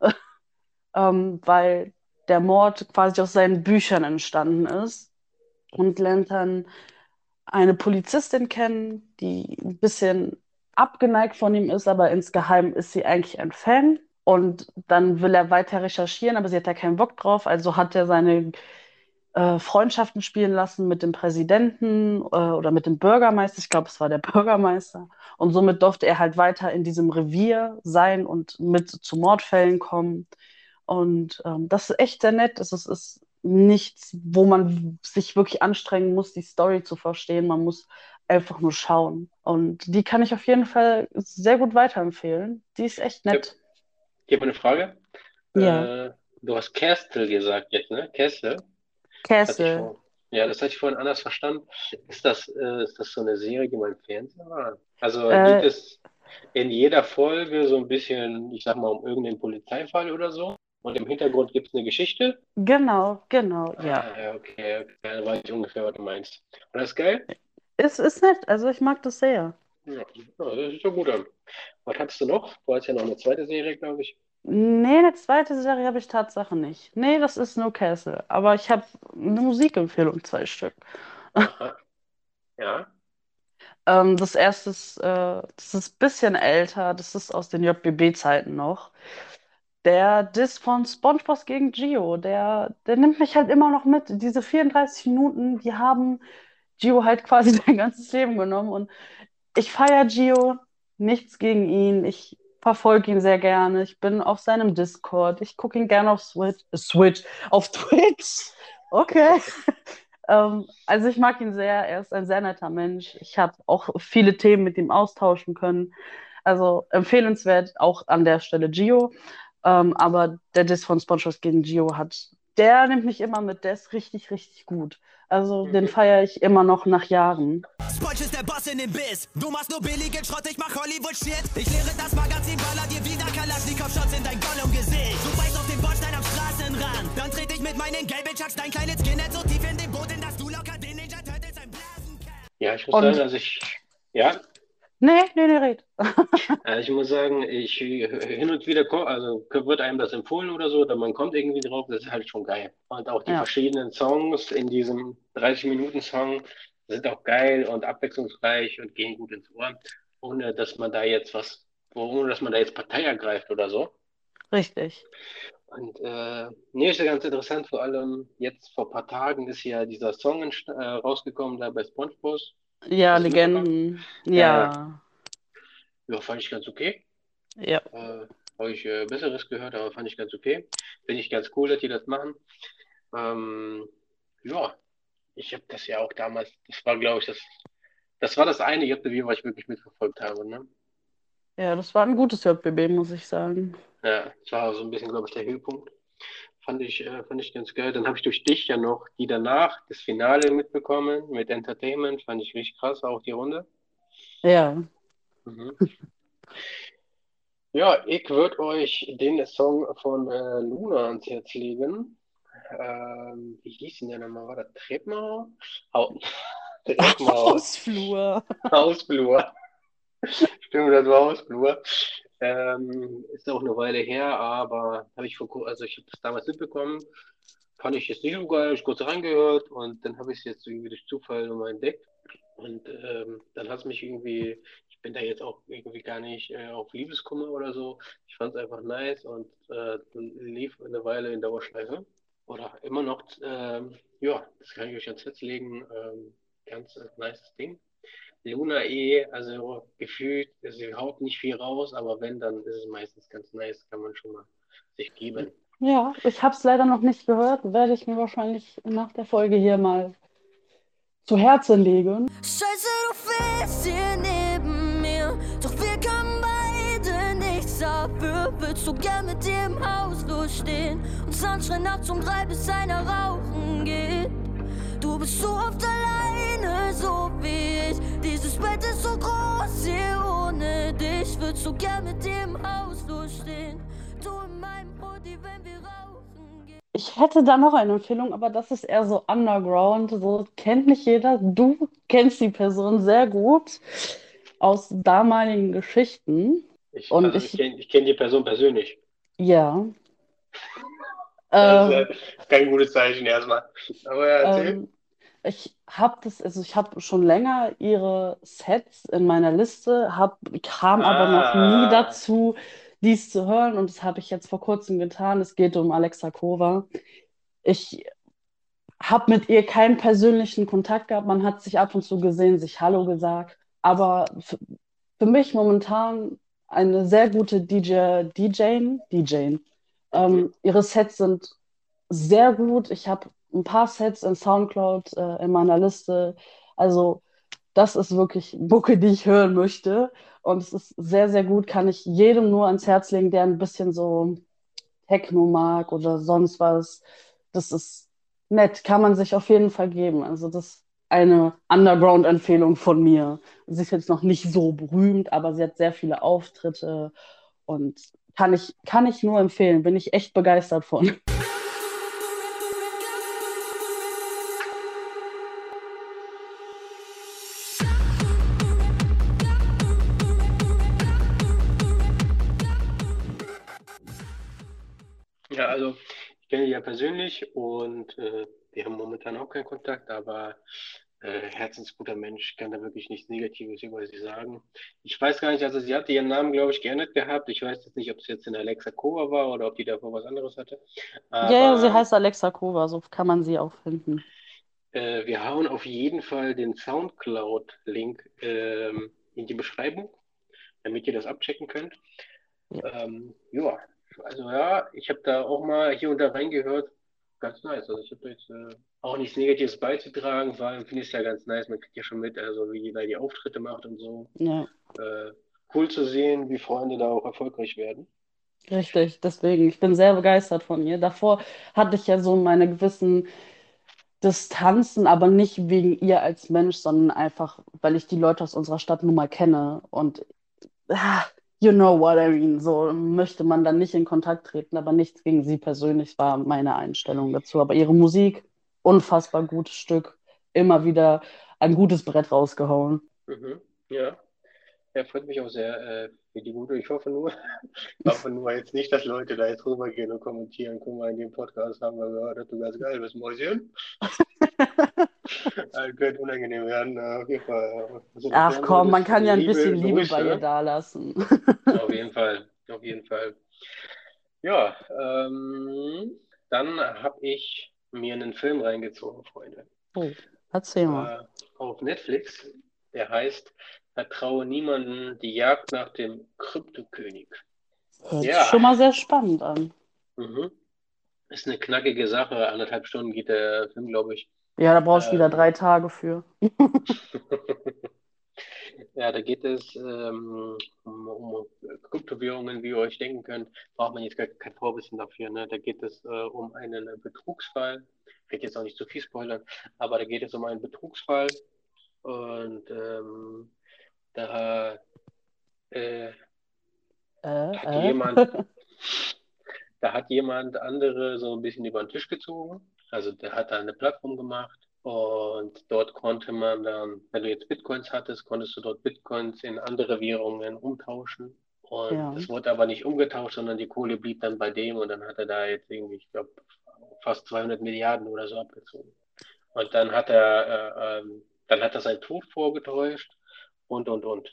ähm, weil der Mord quasi aus seinen Büchern entstanden ist und lernt dann eine Polizistin kennen, die ein bisschen abgeneigt von ihm ist, aber insgeheim ist sie eigentlich ein Fan. Und dann will er weiter recherchieren, aber sie hat da keinen Bock drauf. Also hat er seine äh, Freundschaften spielen lassen mit dem Präsidenten äh, oder mit dem Bürgermeister. Ich glaube, es war der Bürgermeister. Und somit durfte er halt weiter in diesem Revier sein und mit zu Mordfällen kommen. Und ähm, das ist echt sehr nett. Es ist, ist nichts, wo man sich wirklich anstrengen muss, die Story zu verstehen. Man muss einfach nur schauen. Und die kann ich auf jeden Fall sehr gut weiterempfehlen. Die ist echt nett. Ich habe eine Frage. Ja. Äh, du hast Kerstel gesagt jetzt, ne? Kerstel? Vor, ja, das hatte ich vorhin anders verstanden. Ist das, äh, ist das so eine Serie, die man im Fernsehen war? Also Äh, geht es in jeder Folge so ein bisschen, ich sag mal, um irgendeinen Polizeifall oder so? Und im Hintergrund gibt es eine Geschichte? Genau, genau, ja. Ah, ja, okay, okay, dann weiß ich ungefähr, was du meinst. Und das ist geil? Es ist nett, also ich mag das sehr. Ja, das sieht doch gut an. Was hattest du noch? Du hast ja noch eine zweite Serie, glaube ich. Nee, eine zweite Serie habe ich Tatsache nicht. Nee, das ist No Castle. Aber ich habe eine Musikempfehlung, zwei Stück. Aha. Ja. Ähm, das erste ist, äh, das ist ein bisschen älter, das ist aus den JBB-Zeiten noch. Der Diss von SpongeBob gegen Gio, der, der nimmt mich halt immer noch mit. Diese 34 Minuten, die haben Gio halt quasi sein ganzes Leben genommen. Und ich feiere Gio, nichts gegen ihn. Ich verfolge ihn sehr gerne. Ich bin auf seinem Discord. Ich gucke ihn gerne auf Switch, Switch, auf Twitch. Okay. Ähm, also ich mag ihn sehr. Er ist ein sehr netter Mensch. Ich habe auch viele Themen mit ihm austauschen können. Also empfehlenswert auch an der Stelle Gio. Ähm, aber der Diss von SpongeBob gegen Gio hat, der nimmt mich immer mit. Der ist richtig, richtig gut. Also den feiere ich immer noch nach Jahren. Sponge ist der Boss in dem Biss. Du machst nur billigen Schrott, ich mach Hollywood-Shit. Ich lehre das Magazin, baller dir wieder Kalaschnikow-Shots in dein Gollum-Gesicht. Du beißt auf den Bordstein am Straßenrand. Dann trete ich mit meinen gelben Chucks dein kleines Skinhead so tief in den Boden, dass du locker den Ninja Turtles ein Blasen kannst. Ja, ich muss Und- sagen, also ich, ja, Nee, nee, nee, red. äh, ich muss sagen, ich äh, hin und wieder, also wird einem das empfohlen oder so, oder man kommt irgendwie drauf, das ist halt schon geil. Und auch die Ja. verschiedenen Songs in diesem 30-Minuten-Song sind auch geil und abwechslungsreich und gehen gut ins Ohr, ohne dass man da jetzt was, ohne dass man da jetzt Partei ergreift oder so. Richtig. Und äh, nee, ist ja ganz interessant, vor allem jetzt vor ein paar Tagen ist ja dieser Song äh, rausgekommen da bei SpongeBob. Ja, du Legenden. Ja. Ja. Ja, fand ich ganz okay. Ja. Äh, habe ich äh, Besseres gehört, aber fand ich ganz okay. Finde ich ganz cool, dass die das machen. Ähm, ja, ich habe das ja auch damals, das war, glaube ich, das, das war das eine JBW, was ich wirklich mitverfolgt habe, ne? Ja, das war ein gutes JBB, muss ich sagen. Ja, das war so ein bisschen, glaube ich, der Höhepunkt. Fand ich, äh, fand ich ganz geil. Dann habe ich durch dich ja noch die danach, das Finale mitbekommen mit Entertainment. Fand ich richtig krass, auch die Runde. Ja. Mhm. Ja, ich würde euch den Song von äh, Luna ans Herz legen. Ähm, wie hieß denn der nochmal? War das Treppenhaus? Hau Treppenhaus. Hausflur. Hausflur. Stimmt, das war Hausflur. Ähm, ist auch eine Weile her, aber habe ich vor kur- also ich habe das damals mitbekommen, fand ich jetzt nicht so geil, ich kurz reingehört und dann habe ich es jetzt irgendwie durch Zufall nochmal entdeckt. Und ähm, dann hat es mich irgendwie, ich bin da jetzt auch irgendwie gar nicht äh, auf Liebeskummer oder so. Ich fand es einfach nice und äh, lief eine Weile in Dauerschleife. Oder immer noch, ähm, ja, das kann ich euch ans Herz legen. Ähm, ganz äh, nice Ding. Luna eh, also gefühlt, sie haut nicht viel raus, aber wenn, dann ist es meistens ganz nice, kann man schon mal sich geben. Ja, ich habe es leider noch nicht gehört. Werde ich mir wahrscheinlich nach der Folge hier mal zu Herzen legen. Scheiße, du fehlst hier neben mir. Doch wir können beide nichts dafür. Willst du gern mit dir im Haus durchstehen? Und Sunshine nachts um drei, bis einer rauchen geht. Du bist so oft alleine, so wie ich. Dieses Bett ist so groß hier ohne dich. Willst du gern mit dir im Haus durchstehen? Du in meinem Hoodie, wenn wir rauchen gehen. Ich hätte da noch eine Empfehlung, aber das ist eher so underground. So kennt nicht jeder. Du kennst die Person sehr gut aus damaligen Geschichten. Ich, also ich- ich kenne ich kenn die Person persönlich. Ja. Ähm, äh, kein gutes Zeichen erstmal. Aber ja, erzähl. Ähm, ich habe das, also ich habe schon länger ihre Sets in meiner Liste, hab, kam aber noch nie Ah. dazu, dies zu hören und das habe ich jetzt vor kurzem getan. Es geht um Alexa Kova. Ich habe mit ihr keinen persönlichen Kontakt gehabt. Man hat sich ab und zu gesehen, sich Hallo gesagt, aber für, für mich momentan eine sehr gute DJ, DJ, DJ. Ähm, ihre Sets sind sehr gut. Ich habe ein paar Sets in SoundCloud äh, in meiner Liste. Also das ist wirklich Mucke, die ich hören möchte. Und es ist sehr, sehr gut. Kann ich jedem nur ans Herz legen, der ein bisschen so Techno mag oder sonst was. Das ist nett. Kann man sich auf jeden Fall geben. Also das ist eine Underground-Empfehlung von mir. Sie ist jetzt noch nicht so berühmt, aber sie hat sehr viele Auftritte und kann ich, kann ich nur empfehlen. Bin ich echt begeistert von. Ja, also ich kenne ihn ja persönlich und äh, wir haben momentan auch keinen Kontakt, aber äh, herzensguter Mensch, kann da wirklich nichts Negatives über sie sagen. Ich weiß gar nicht, also sie hatte ihren Namen, glaube ich, geändert gehabt. Ich weiß jetzt nicht, ob es jetzt in Alexa Kova war oder ob die davor was anderes hatte. Ja, ja, sie Aber heißt Alexa Kova, so kann man sie auch finden. äh, wir hauen auf jeden Fall den Soundcloud-Link ähm, in die Beschreibung, damit ihr das abchecken könnt. Ja. Ähm, ja, also ja, ich habe da auch mal hier und da reingehört. Ganz nice. Also ich habe jetzt äh, auch nichts Negatives beizutragen. Vor allem finde ich es ja ganz nice. Man kriegt ja schon mit, also wie da die Auftritte macht und so. Ja, Äh, cool zu sehen, wie Freunde da auch erfolgreich werden. richtig. Deswegen, ich bin sehr begeistert von ihr. Davor hatte ich ja so meine gewissen Distanzen, aber nicht wegen ihr als Mensch, sondern einfach, weil ich die Leute aus unserer Stadt nun mal kenne. Und ah, you know what I mean. So möchte man dann nicht in Kontakt treten, aber nichts gegen sie persönlich war meine Einstellung dazu. Aber ihre Musik, unfassbar gutes Stück. Immer wieder ein gutes Brett rausgehauen. Mhm. Ja. Ja, freut mich auch sehr äh, für die gute. Ich hoffe nur, ich hoffe nur jetzt nicht, dass Leute da jetzt rübergehen und kommentieren. Guck mal, in dem Podcast haben wir gehört, dass du ganz geil bist, Mäuschen. Das könnte unangenehm werden. äh, Auf jeden Fall. Also, Ach komm, man kann ja ein Liebe, bisschen Liebe bei ihr dalassen. Auf jeden Fall, auf jeden Fall. Ja, ähm, dann habe ich mir einen Film reingezogen, Freunde. Oh, erzähl mal. Äh, auf Netflix. Der heißt Vertraue niemanden, die Jagd nach dem Kryptokönig. Hört sich ja. schon mal sehr spannend an. Mhm. Ist eine knackige Sache. Anderthalb Stunden geht der Film, glaube ich. Ja, da brauchst du wieder Ähm. drei Tage für. Ja, da geht es ähm, um, um Kryptowährungen, wie ihr euch denken könnt. Braucht man jetzt gar kein Vorwissen dafür. Ne? Da geht es äh, um einen Betrugsfall. Ich will jetzt auch nicht zu viel spoilern, aber da geht es um einen Betrugsfall. Und ähm, da äh, Äh, hat äh. jemand, da hat jemand andere so ein bisschen über den Tisch gezogen. Also der hat da eine Plattform gemacht und dort konnte man dann, wenn du jetzt Bitcoins hattest, konntest du dort Bitcoins in andere Währungen umtauschen. Und Ja. es wurde aber nicht umgetauscht, sondern die Kohle blieb dann bei dem und dann hat er da jetzt irgendwie, ich glaube, fast 200 Milliarden oder so abgezogen. Und dann hat er, äh, ähm, dann hat er seinen Tod vorgetäuscht und, und, und.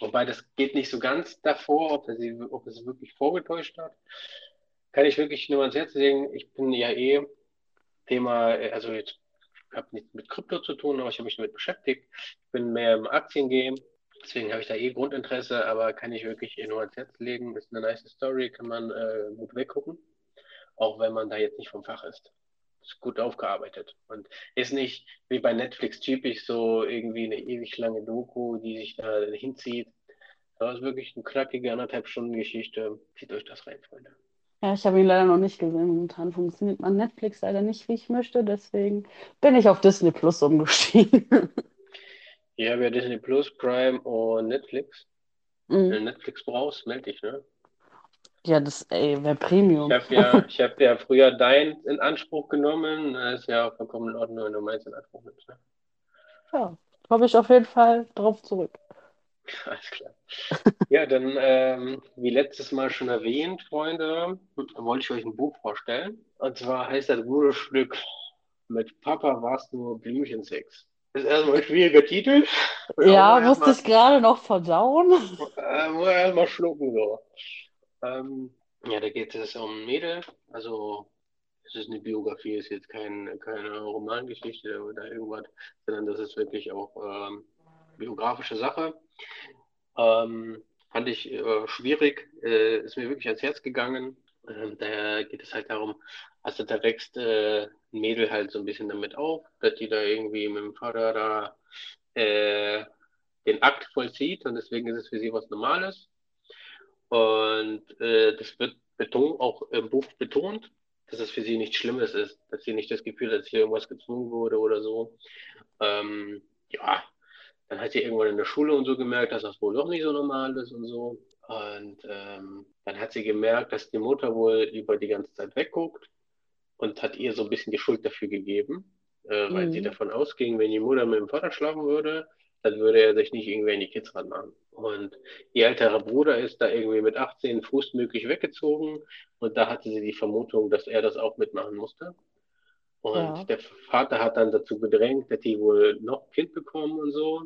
Wobei das geht nicht so ganz davor, ob er sie, ob er es wirklich vorgetäuscht hat. Kann ich wirklich nur ans Herz legen. Ich bin ja eh Thema, äh, also jetzt habe nichts mit Krypto zu tun, aber ich habe mich damit beschäftigt. Ich bin mehr im Aktiengame, deswegen habe ich da eh Grundinteresse, aber kann ich wirklich nur ans Herz legen. Ist eine nice Story, kann man äh, gut weggucken, auch wenn man da jetzt nicht vom Fach ist. Ist gut aufgearbeitet und ist nicht wie bei Netflix typisch so irgendwie eine ewig lange Doku, die sich da hinzieht. Das ist wirklich eine knackige anderthalb Stunden Geschichte. Zieht euch das rein, Freunde. Ja, ich habe ihn leider noch nicht gesehen. Momentan funktioniert mein Netflix leider nicht, wie ich möchte. Deswegen bin ich auf Disney Plus umgestiegen. Hier haben wir Disney Plus, Prime und Netflix. Wenn du Mhm. Netflix brauchst, melde dich, ne? Ja, das, ey, wäre Premium. Ich habe ja, ich hab ja früher dein in Anspruch genommen. Das ist ja vollkommen in Ordnung, wenn du meins in Anspruch nimmst. Ne? Ja, komme ich auf jeden Fall drauf zurück. Alles klar. Ja, dann, ähm, wie letztes Mal schon erwähnt, Freunde, wollte ich euch ein Buch vorstellen. Und zwar heißt das gute Stück Mit Papa warst nur Blümchensex. Ist erstmal ein schwieriger Titel. Ja, muss musste ich gerade noch verdauen. Äh, muss erstmal schlucken, so. Ähm, ja, da geht es um Mädel. Also, es ist eine Biografie, ist jetzt kein, keine Romangeschichte oder irgendwas, sondern das ist wirklich auch ähm, biografische Sache. Ähm, fand ich äh, schwierig, äh, ist mir wirklich ans Herz gegangen. Ähm, da geht es halt darum, also da wächst äh, ein Mädel halt so ein bisschen damit auf, dass die da irgendwie mit dem Vater da äh, den Akt vollzieht und deswegen ist es für sie was Normales. Und äh, das wird beton auch im Buch betont, dass es für sie nichts Schlimmes ist, dass sie nicht das Gefühl hat, dass hier irgendwas gezwungen wurde oder so. Ähm, ja, dann hat sie irgendwann in der Schule und so gemerkt, dass das wohl doch nicht so normal ist und so. Und ähm, dann hat sie gemerkt, dass die Mutter wohl über die ganze Zeit wegguckt und hat ihr so ein bisschen die Schuld dafür gegeben, äh, weil Mhm. sie davon ausging, wenn die Mutter mit dem Vater schlafen würde, dann würde er sich nicht irgendwie an die Kids ranmachen. Und ihr älterer Bruder ist da irgendwie mit 18 fußmöglich weggezogen und da hatte sie die Vermutung, dass er das auch mitmachen musste. Und Ja. der Vater hat dann dazu gedrängt, dass die wohl noch ein Kind bekommen und so.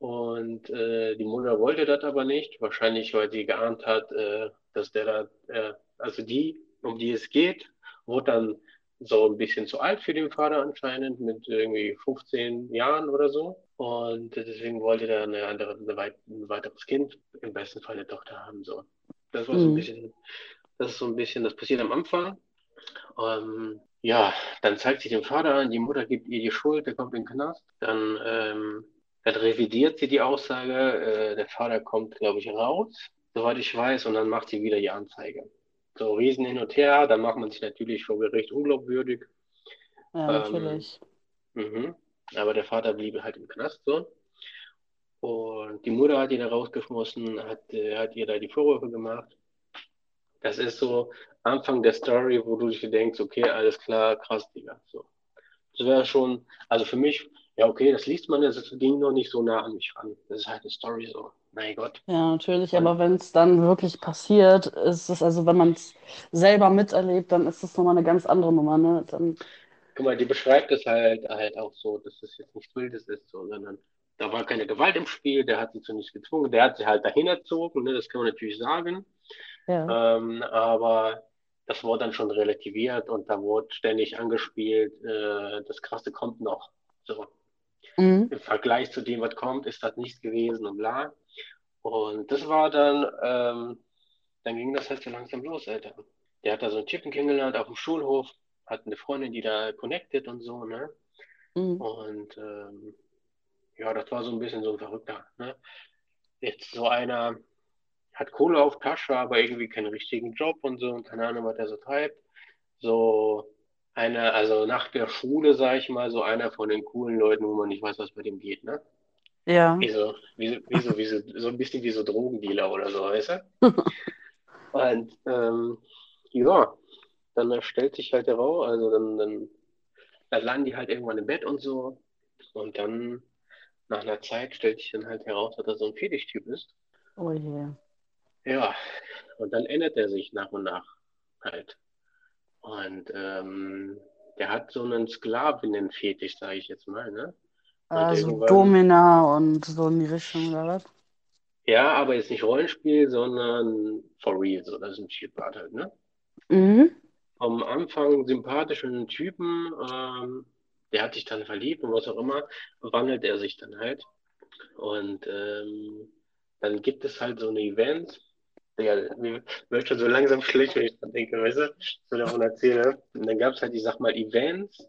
Und äh, die Mutter wollte das aber nicht, wahrscheinlich weil sie geahnt hat, äh, dass der da, äh, also die, um die es geht, wurde dann so ein bisschen zu alt für den Vater anscheinend, mit irgendwie 15 Jahren oder so. Und deswegen wollte der eine andere, eine weit, ein weiteres Kind, im besten Fall eine Tochter haben. So. Das war so ein Mhm. bisschen, das ist so ein bisschen, das passiert am Anfang. Ähm, ja, dann zeigt sich den Vater an, die Mutter gibt ihr die Schuld, der kommt in den Knast. Dann, ähm, dann revidiert sie die Aussage, äh, der Vater kommt, glaube ich, raus, soweit ich weiß, und dann macht sie wieder die Anzeige. So Riesen hin und her, dann macht man sich natürlich vor Gericht unglaubwürdig. Ja, Ähm, natürlich. Mhm. Aber der Vater blieb halt im Knast so. Und die Mutter hat ihn da rausgeschmissen, hat, äh, hat ihr da die Vorwürfe gemacht. Das ist so Anfang der Story, wo du dir denkst, okay, alles klar, krass, Digga. So. Das wäre schon, also für mich, ja, okay, das liest man, das ging noch nicht so nah an mich ran. Das ist halt eine Story so. Mein Gott. Ja, natürlich, aber wenn es dann wirklich passiert, ist es, also wenn man es selber miterlebt, dann ist es nochmal eine ganz andere Nummer, ne? Dann, Guck mal, die beschreibt es halt, halt auch so, dass es jetzt nichts Wildes ist, so, sondern da war keine Gewalt im Spiel, der hat sie zu nichts gezwungen, der hat sie halt dahin erzogen, ne, das kann man natürlich sagen. ja. Ähm, aber das wurde dann schon relativiert und da wurde ständig angespielt, äh, das Krasse kommt noch. So, Mhm. im Vergleich zu dem, was kommt, ist das nichts gewesen und bla. Und das war dann, ähm, dann ging das halt so langsam los, Alter. Der hat da so einen Typen kennengelernt auf dem Schulhof, hat eine Freundin, die da connected und so, ne? Mhm. Und ähm, ja, das war so ein bisschen so ein Verrückter, ne? Jetzt so einer hat Kohle auf Tasche, aber irgendwie keinen richtigen Job und so und keine Ahnung, was er so treibt. So einer, also nach der Schule, sag ich mal, so einer von den coolen Leuten, wo man nicht weiß, was bei dem geht, ne? Ja. Wie so, wie, wie so, wie so, so ein bisschen wie so Drogendealer oder so, weißt du? Und ähm, ja, dann stellt sich halt heraus, also dann, dann, dann landen die halt irgendwann im Bett und so. Und dann, nach einer Zeit, stellt sich dann halt heraus, dass er so ein Fetischtyp ist. Oh je. Ja, und dann ändert er sich nach und nach halt. Und ähm, der hat so einen Sklavinnen-Fetisch, sage ich jetzt mal, ne? Und Also irgendwann- Domina und so in die Richtung, oder was? Ja, aber jetzt nicht Rollenspiel, sondern for real, so, das ist ein Spielpart halt, ne? Mhm. Am Anfang sympathischen Typen, ähm, der hat sich dann verliebt und was auch immer, wandelt er sich dann halt. Und ähm, dann gibt es halt so eine Event. Ja, mir wird schon so langsam schlecht, wenn ich dran denke, weißt du, so davon erzähle. Und dann gab es halt, ich sag mal, Events,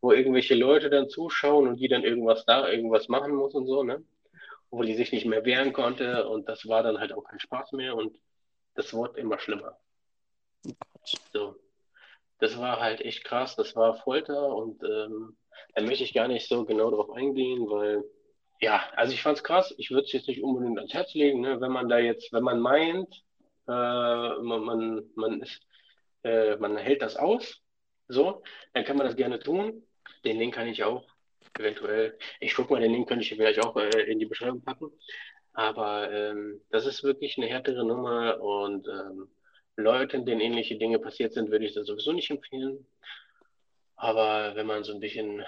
wo irgendwelche Leute dann zuschauen und die dann irgendwas da, irgendwas machen muss und so, ne? Wo die sich nicht mehr wehren konnte und das war dann halt auch kein Spaß mehr und das wurde immer schlimmer. So. Das war halt echt krass, das war Folter und ähm, da möchte ich gar nicht so genau drauf eingehen, weil ja, also ich fand's krass, ich würde es jetzt nicht unbedingt ans Herz legen, ne? Wenn man da jetzt, wenn man meint, man, man, man ist, äh, man hält das aus, so, dann kann man das gerne tun. Den Link kann ich auch eventuell, ich guck mal, den Link könnte ich vielleicht auch äh, in die Beschreibung packen. Aber ähm, das ist wirklich eine härtere Nummer und ähm, Leuten, denen ähnliche Dinge passiert sind, würde ich das sowieso nicht empfehlen. Aber wenn man so ein bisschen,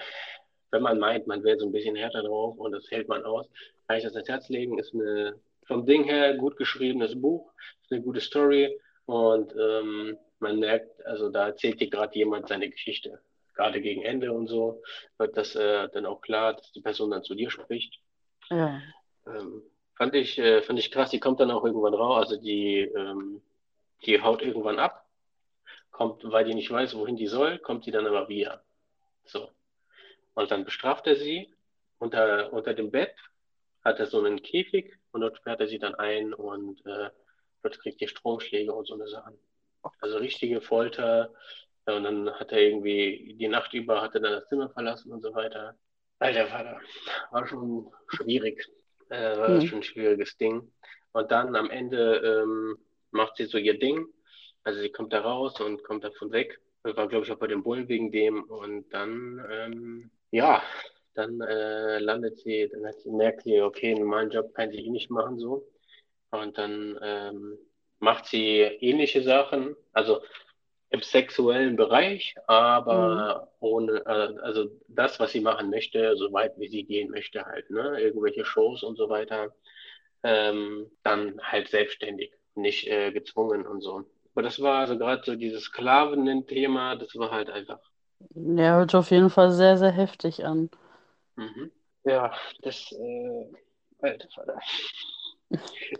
wenn man meint, man wäre so ein bisschen härter drauf und das hält man aus, kann ich das ans Herz legen. Ist eine vom Ding her gut geschriebenes Buch, eine gute Story und ähm, man merkt, also da erzählt dir gerade jemand seine Geschichte. Gerade gegen Ende und so wird das äh, dann auch klar, dass die Person dann zu dir spricht. Ja. Ähm, fand ich, äh, fand ich krass, die kommt dann auch irgendwann raus, also die, ähm, die haut irgendwann ab, kommt, weil die nicht weiß, wohin die soll, kommt sie dann aber wieder. So. Und dann bestraft er sie unter, unter dem Bett, hat er so einen Käfig und dort sperrt er sie dann ein und äh, dort kriegt ihr Stromschläge und so eine Sachen. Also richtige Folter. Und dann hat er irgendwie die Nacht über hat er dann das Zimmer verlassen und so weiter. Alter Vater, war schon schwierig. Äh, war Mhm. schon ein schwieriges Ding. Und dann am Ende ähm, macht sie so ihr Ding. Also sie kommt da raus und kommt davon weg. War, glaube ich, auch bei den Bullen wegen dem. Und dann, ähm, ja, dann äh, landet sie, dann hat sie, merkt sie, okay, einen normalen Job kann sie eh nicht machen so. Und dann ähm, macht sie ähnliche Sachen, also im sexuellen Bereich, aber ohne, äh, also das, was sie machen möchte, so weit wie sie gehen möchte halt, ne? Irgendwelche Shows und so weiter, ähm, dann halt selbstständig, nicht äh, gezwungen und so. Aber das war also gerade so dieses Sklaven-Thema, das war halt einfach. Ja, hört auf jeden Fall sehr, sehr heftig an. Mhm. Ja, das, äh, alter Vater.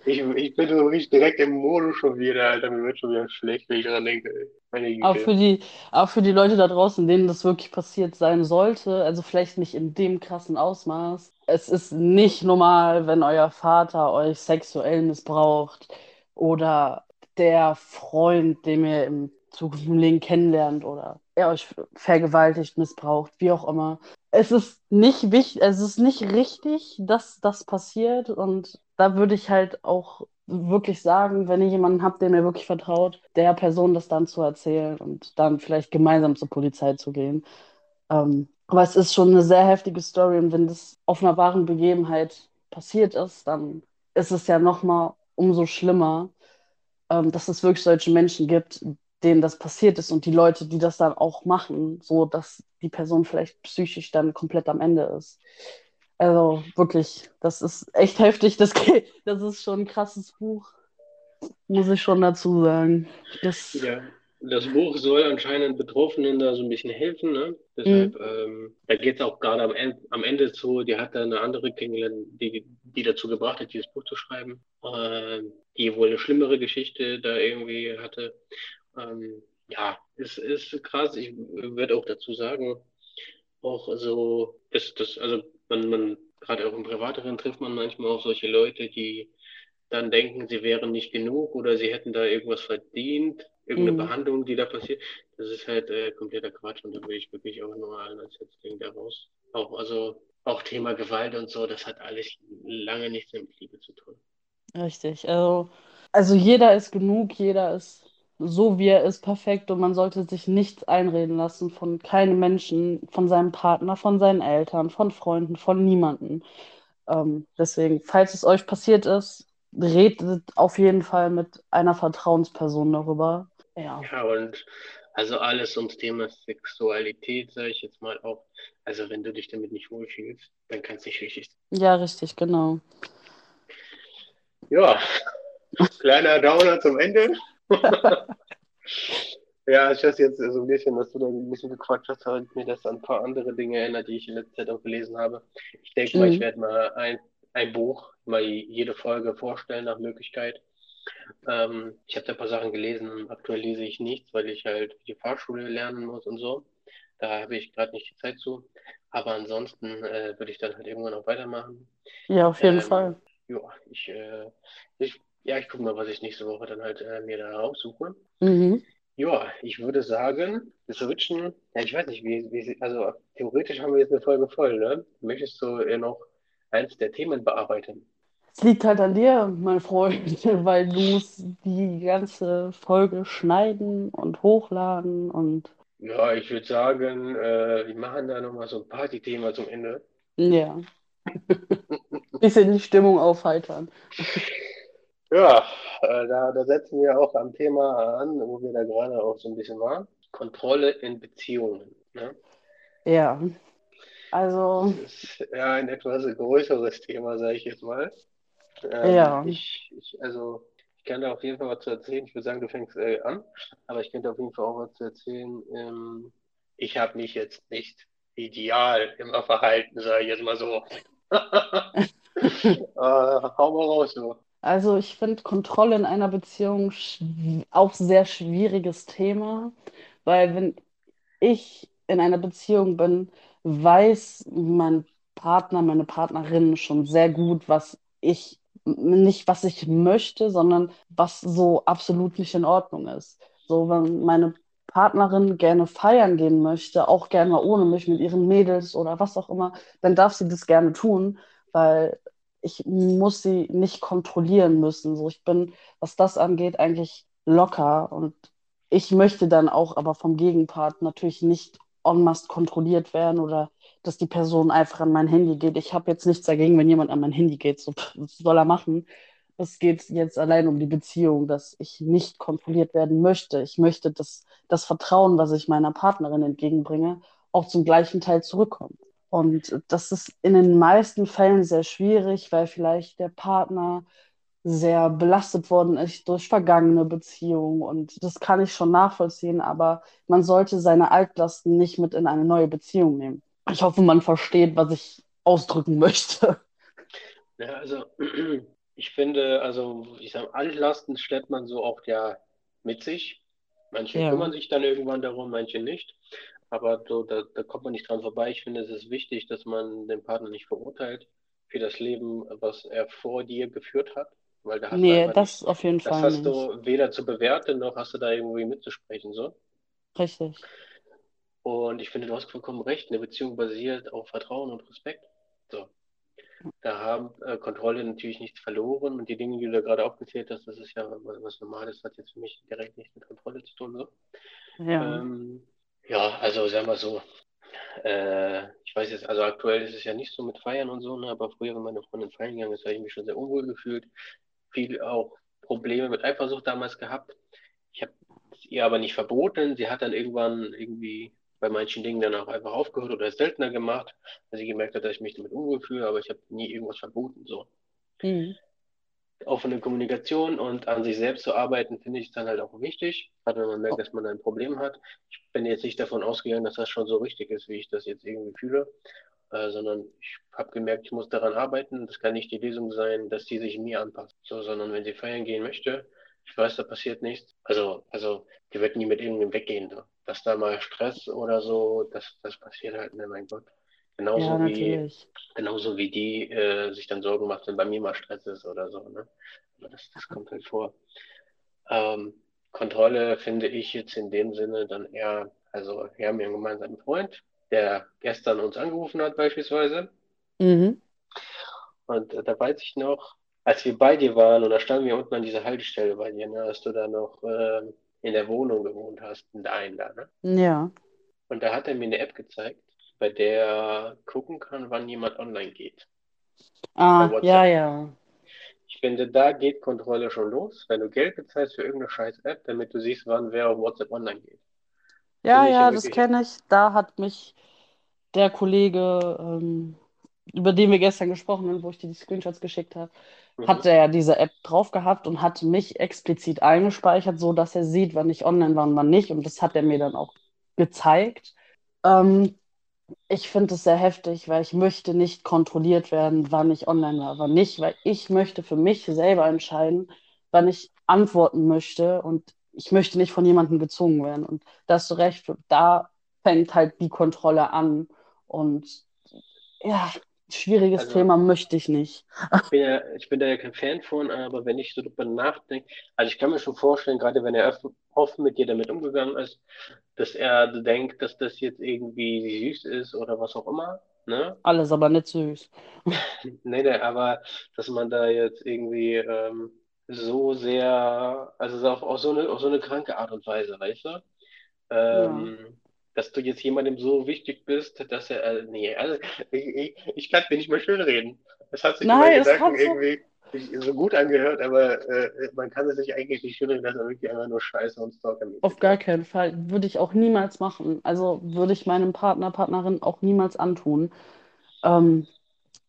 Ich, ich bin so richtig direkt im Modus schon wieder, Alter. Mir wird schon wieder schlecht, wenn ich daran denke. Auch für die, auch für die Leute da draußen, denen das wirklich passiert sein sollte, also vielleicht nicht in dem krassen Ausmaß. Es ist nicht normal, wenn euer Vater euch sexuell missbraucht oder der Freund, den ihr im zukünftigen Leben kennenlernt oder er euch vergewaltigt, missbraucht, wie auch immer. Es ist nicht wichtig, es ist nicht richtig, dass das passiert und da würde ich halt auch wirklich sagen, wenn ihr jemanden habt, der mir wirklich vertraut, der Person das dann zu erzählen und dann vielleicht gemeinsam zur Polizei zu gehen. Ähm, aber es ist schon eine sehr heftige Story und wenn das auf einer wahren Begebenheit passiert ist, dann ist es ja nochmal umso schlimmer, ähm, dass es wirklich solche Menschen gibt, denen das passiert ist und die Leute, die das dann auch machen, so dass die Person vielleicht psychisch dann komplett am Ende ist. Also wirklich, das ist echt heftig. Das, geht- das ist schon ein krasses Buch, muss ich schon dazu sagen. Das, Ja, das Buch soll anscheinend Betroffenen da so ein bisschen helfen, ne? Deshalb, ähm, da geht es auch gerade am Ende, am Ende zu, die hat da eine andere kennengelernt, die, die dazu gebracht hat, dieses Buch zu schreiben, ähm, die wohl eine schlimmere Geschichte da irgendwie hatte. Ähm, ja, es ist krass. Ich würde auch dazu sagen, auch so ist das, also man, man, gerade auch im Privateren trifft man manchmal auf solche Leute, die dann denken, sie wären nicht genug oder sie hätten da irgendwas verdient, irgendeine Mhm. Behandlung, die da passiert. Das ist halt äh, kompletter Quatsch und da würde ich wirklich auch nur allen als Setzling da raus. Auch, also auch Thema Gewalt und so, das hat alles lange nichts mit Liebe zu tun. Richtig. Also, also jeder ist genug, jeder ist so, wie er ist, perfekt und man sollte sich nichts einreden lassen von keinem Menschen, von seinem Partner, von seinen Eltern, von Freunden, von niemandem. Ähm, deswegen, falls es euch passiert ist, redet auf jeden Fall mit einer Vertrauensperson darüber. Ja. Ja, und also alles ums Thema Sexualität, sage ich jetzt mal auch. Also wenn du dich damit nicht wohlfühlst, dann kann es nicht richtig sein. Ja, richtig, genau. Ja, kleiner Downer zum Ende. Ja, ich weiß jetzt so ein bisschen, dass du da ein bisschen gequatscht hast, hat mir das an ein paar andere Dinge erinnert, die ich in letzter Zeit auch gelesen habe. Ich denke mal, ich Mhm. werde mal ein, ein Buch, mal jede Folge vorstellen nach Möglichkeit. Ähm, ich habe da ein paar Sachen gelesen. Aktuell lese ich nichts, weil ich halt die Fahrschule lernen muss und so. Da habe ich gerade nicht die Zeit zu. Aber ansonsten äh, würde ich dann halt irgendwann noch weitermachen. Ja, auf jeden Ähm, Fall. ja, ich, äh, ich, ja, ich gucke mal, was ich nächste Woche dann halt äh, mir da raussuche. Mhm. Ja, ich würde sagen, wir switchen. Ja, ich weiß nicht, wie, wie, also theoretisch haben wir jetzt eine Folge voll, ne? Möchtest du äh, noch eins der Themen bearbeiten? Es liegt halt an dir, mein Freund, weil du musst die ganze Folge schneiden und hochladen und Ja, ich würde sagen, äh, wir machen da nochmal so ein Party-Thema zum Ende. ja. Bisschen die Stimmung aufheitern. Ja, äh, da, da setzen wir auch am Thema an, wo wir da gerade auch so ein bisschen waren. Kontrolle in Beziehungen, ne? Ja. Also, Das ist ja ein etwas größeres Thema, sage ich jetzt mal. Ähm, Ja. ich, ich, also, ich kann da auf jeden Fall was zu erzählen. Ich würde sagen, du fängst äh, an, aber ich könnte auf jeden Fall auch was zu erzählen. Ähm, ich habe mich jetzt nicht ideal immer verhalten, sage ich jetzt mal so. äh, hau mal raus, so. Also ich finde Kontrolle in einer Beziehung schw- auch sehr schwieriges Thema, weil wenn ich in einer Beziehung bin, weiß mein Partner, meine Partnerin schon sehr gut, was ich, nicht was ich möchte, sondern was so absolut nicht in Ordnung ist. So, wenn meine Partnerin gerne feiern gehen möchte, auch gerne mal ohne mich mit ihren Mädels oder was auch immer, dann darf sie das gerne tun, weil ich muss sie nicht kontrollieren müssen. So, ich bin, was das angeht, eigentlich locker und ich möchte dann auch aber vom Gegenpart natürlich nicht en masse kontrolliert werden oder dass die Person einfach an mein Handy geht. Ich habe jetzt nichts dagegen, wenn jemand an mein Handy geht. So, soll er machen? Es geht jetzt allein um die Beziehung, dass ich nicht kontrolliert werden möchte. Ich möchte, dass das Vertrauen, was ich meiner Partnerin entgegenbringe, auch zum gleichen Teil zurückkommt. Und das ist in den meisten Fällen sehr schwierig, weil vielleicht der Partner sehr belastet worden ist durch vergangene Beziehungen. Und das kann ich schon nachvollziehen, aber man sollte seine Altlasten nicht mit in eine neue Beziehung nehmen. Ich hoffe, man versteht, was ich ausdrücken möchte. Ja, also ich finde, also ich sage, Altlasten schleppt man so auch ja mit sich. Manche Ja. kümmern sich dann irgendwann darum, manche nicht. Aber so, da, da kommt man nicht dran vorbei. Ich finde, es ist wichtig, dass man den Partner nicht verurteilt für das Leben, was er vor dir geführt hat. Weil da hast du Nee, einfach das nicht, auf jeden das Fall hast nicht. du weder zu bewerten, noch hast du da irgendwie mitzusprechen, so. Richtig. Und ich finde, du hast vollkommen recht. Eine Beziehung basiert auf Vertrauen und Respekt. So. Da haben äh, Kontrolle natürlich nichts verloren. Und die Dinge, die du da gerade aufgezählt hast, das ist ja was was Normales, hat jetzt für mich direkt nichts mit Kontrolle zu tun. So. Ja. Ähm, ja, also sagen wir so. Äh, ich weiß jetzt, also aktuell ist es ja nicht so mit Feiern und so, ne, aber früher, wenn meine Freundin feiern gegangen ist, habe ich mich schon sehr unwohl gefühlt. Viel auch Probleme mit Eifersucht damals gehabt. Ich habe es ihr aber nicht verboten. Sie hat dann irgendwann irgendwie bei manchen Dingen dann auch einfach aufgehört oder es seltener gemacht, weil sie gemerkt hat, dass ich mich damit unwohl fühle, aber ich habe nie irgendwas verboten. So. Mhm. Offene Kommunikation und an sich selbst zu arbeiten, finde ich dann halt auch wichtig. Gerade wenn man merkt, dass man ein Problem hat. Ich bin jetzt nicht davon ausgegangen, dass das schon so richtig ist, wie ich das jetzt irgendwie fühle, äh, sondern ich habe gemerkt, ich muss daran arbeiten. Das kann nicht die Lösung sein, dass die sich mir anpasst. So, sondern wenn sie feiern gehen möchte, ich weiß, da passiert nichts. Also, also, die wird nie mit irgendwem weggehen. So. Dass da mal Stress oder so, das, das passiert halt, ne, mein Gott. Genauso Ja, wie, genauso wie die äh, sich dann Sorgen macht, wenn bei mir mal Stress ist oder so, ne? Aber das, das kommt halt vor. Ähm, Kontrolle finde ich jetzt in dem Sinne dann eher, also wir haben ja einen gemeinsamen Freund, der gestern uns angerufen hat beispielsweise. Mhm. Und äh, da weiß ich noch, als wir bei dir waren und da standen wir unten an dieser Haltestelle bei dir, ne, als du da noch äh, in der Wohnung gewohnt hast, in der einen da, ne? Ja. Und da hat er mir eine App gezeigt, bei der er gucken kann, wann jemand online geht. Ah, ja, ja. Ich finde, da geht Kontrolle schon los, wenn du Geld bezahlst für irgendeine scheiß App, damit du siehst, wann wer auf WhatsApp online geht. Ja, ja, das kenne ich. Da hat mich der Kollege, ähm, über den wir gestern gesprochen haben, wo ich dir die Screenshots geschickt habe, Mhm. hat er ja diese App drauf gehabt und hat mich explizit eingespeichert, so dass er sieht, wann ich online war und wann nicht. Und das hat er mir dann auch gezeigt. Ähm, ich finde es sehr heftig, weil ich möchte nicht kontrolliert werden, wann ich online war, wann nicht, weil ich möchte für mich selber entscheiden, wann ich antworten möchte und ich möchte nicht von jemandem gezwungen werden. Und da hast du recht, da fängt halt die Kontrolle an. Und ja, schwieriges Also- Thema möchte ich nicht. Ich bin ja, ich bin da ja kein Fan von, aber wenn ich so drüber nachdenke, also ich kann mir schon vorstellen, gerade wenn er offen, offen mit dir damit umgegangen ist, dass er denkt, dass das jetzt irgendwie süß ist oder was auch immer, ne? Alles aber nicht süß. Nee, nee, aber dass man da jetzt irgendwie ähm, so sehr, also so auf, auf so eine, auf so eine kranke Art und Weise, weißt du? Ähm, dass du jetzt jemandem so wichtig bist, dass er, äh, nee, also ich, ich, ich kann mir nicht mal schön reden. Das hat sich in Nein, meinen es Gedanken irgendwie nicht so gut angehört, aber äh, man kann es sich eigentlich nicht schön reden, dass er wirklich einfach nur Scheiße und Stalker-mäßig Auf gar keinen Fall. Würde ich auch niemals machen. Also würde ich meinem Partner, Partnerin auch niemals antun. Ähm,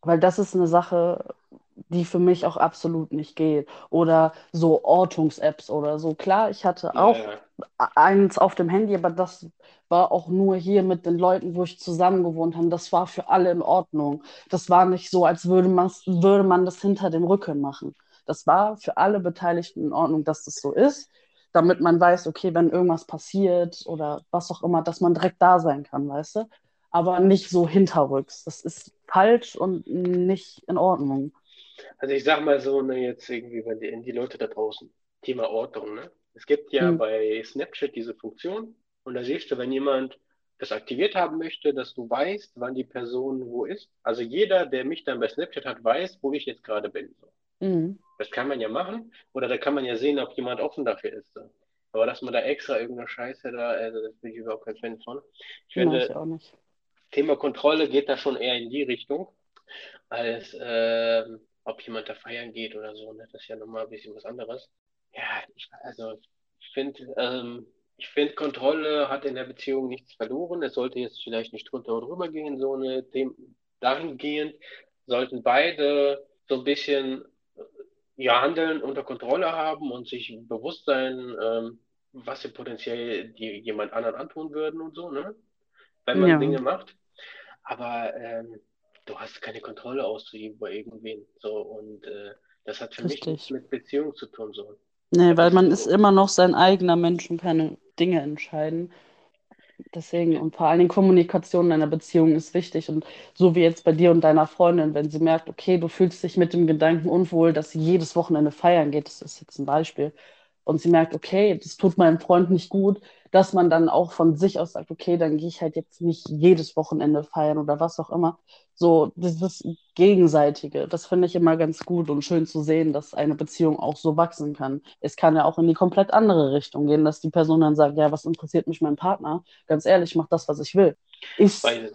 weil das ist eine Sache, die für mich auch absolut nicht geht. Oder so Ortungs-Apps oder so. Klar, ich hatte Ja, auch ja. eins auf dem Handy, aber das war auch nur hier mit den Leuten, wo ich zusammen gewohnt habe. Das war für alle in Ordnung. Das war nicht so, als würde man, würde man das hinter dem Rücken machen. Das war für alle Beteiligten in Ordnung, dass das so ist, damit man weiß, okay, wenn irgendwas passiert oder was auch immer, dass man direkt da sein kann, weißt du? Aber nicht so hinterrücks. Das ist falsch und nicht in Ordnung. Also ich sag mal so, ne, jetzt irgendwie bei die, die Leute da draußen, Thema Ortung, ne? Es gibt ja Hm. bei Snapchat diese Funktion und da siehst du, wenn jemand das aktiviert haben möchte, dass du weißt, wann die Person wo ist. Also jeder, der mich dann bei Snapchat hat, weiß, wo ich jetzt gerade bin. Mhm. Das kann man ja machen oder da kann man ja sehen, ob jemand offen dafür ist. So. Aber dass man da extra irgendeine Scheiße da, also das bin ich überhaupt kein Fan von. Ich finde, ich auch nicht. Thema Kontrolle geht da schon eher in die Richtung, als ähm, ob jemand da feiern geht oder so. Ne? Das ist ja nochmal ein bisschen was anderes. Ja, ich, also ich finde, ähm, ich finde, Kontrolle hat in der Beziehung nichts verloren. Es sollte jetzt vielleicht nicht drunter und drüber gehen, so eine Themen. Dahingehend sollten beide so ein bisschen ihr Handeln unter Kontrolle haben und sich bewusst sein, ähm, was sie potenziell die, jemand anderen antun würden und so, ne? Wenn man Ja. Dinge macht. Aber ähm, du hast keine Kontrolle auszuüben bei irgendwen. So, und äh, das hat für mich Richtig. nichts mit Beziehung zu tun. So. Nee, weil man so- ist immer noch sein eigener Mensch und kann Dinge entscheiden. Deswegen, und vor allen Dingen Kommunikation in einer Beziehung ist wichtig. Und so wie jetzt bei dir und deiner Freundin, wenn sie merkt, okay, du fühlst dich mit dem Gedanken unwohl, dass sie jedes Wochenende feiern geht, das ist jetzt ein Beispiel, und sie merkt, okay, das tut meinem Freund nicht gut, dass man dann auch von sich aus sagt, okay, dann gehe ich halt jetzt nicht jedes Wochenende feiern oder was auch immer. So, dieses Gegenseitige, das finde ich immer ganz gut und schön zu sehen, dass eine Beziehung auch so wachsen kann. Es kann ja auch in die komplett andere Richtung gehen, dass die Person dann sagt, ja, was interessiert mich mein Partner? Ganz ehrlich, ich mach das, was ich will. Ich, Wobei,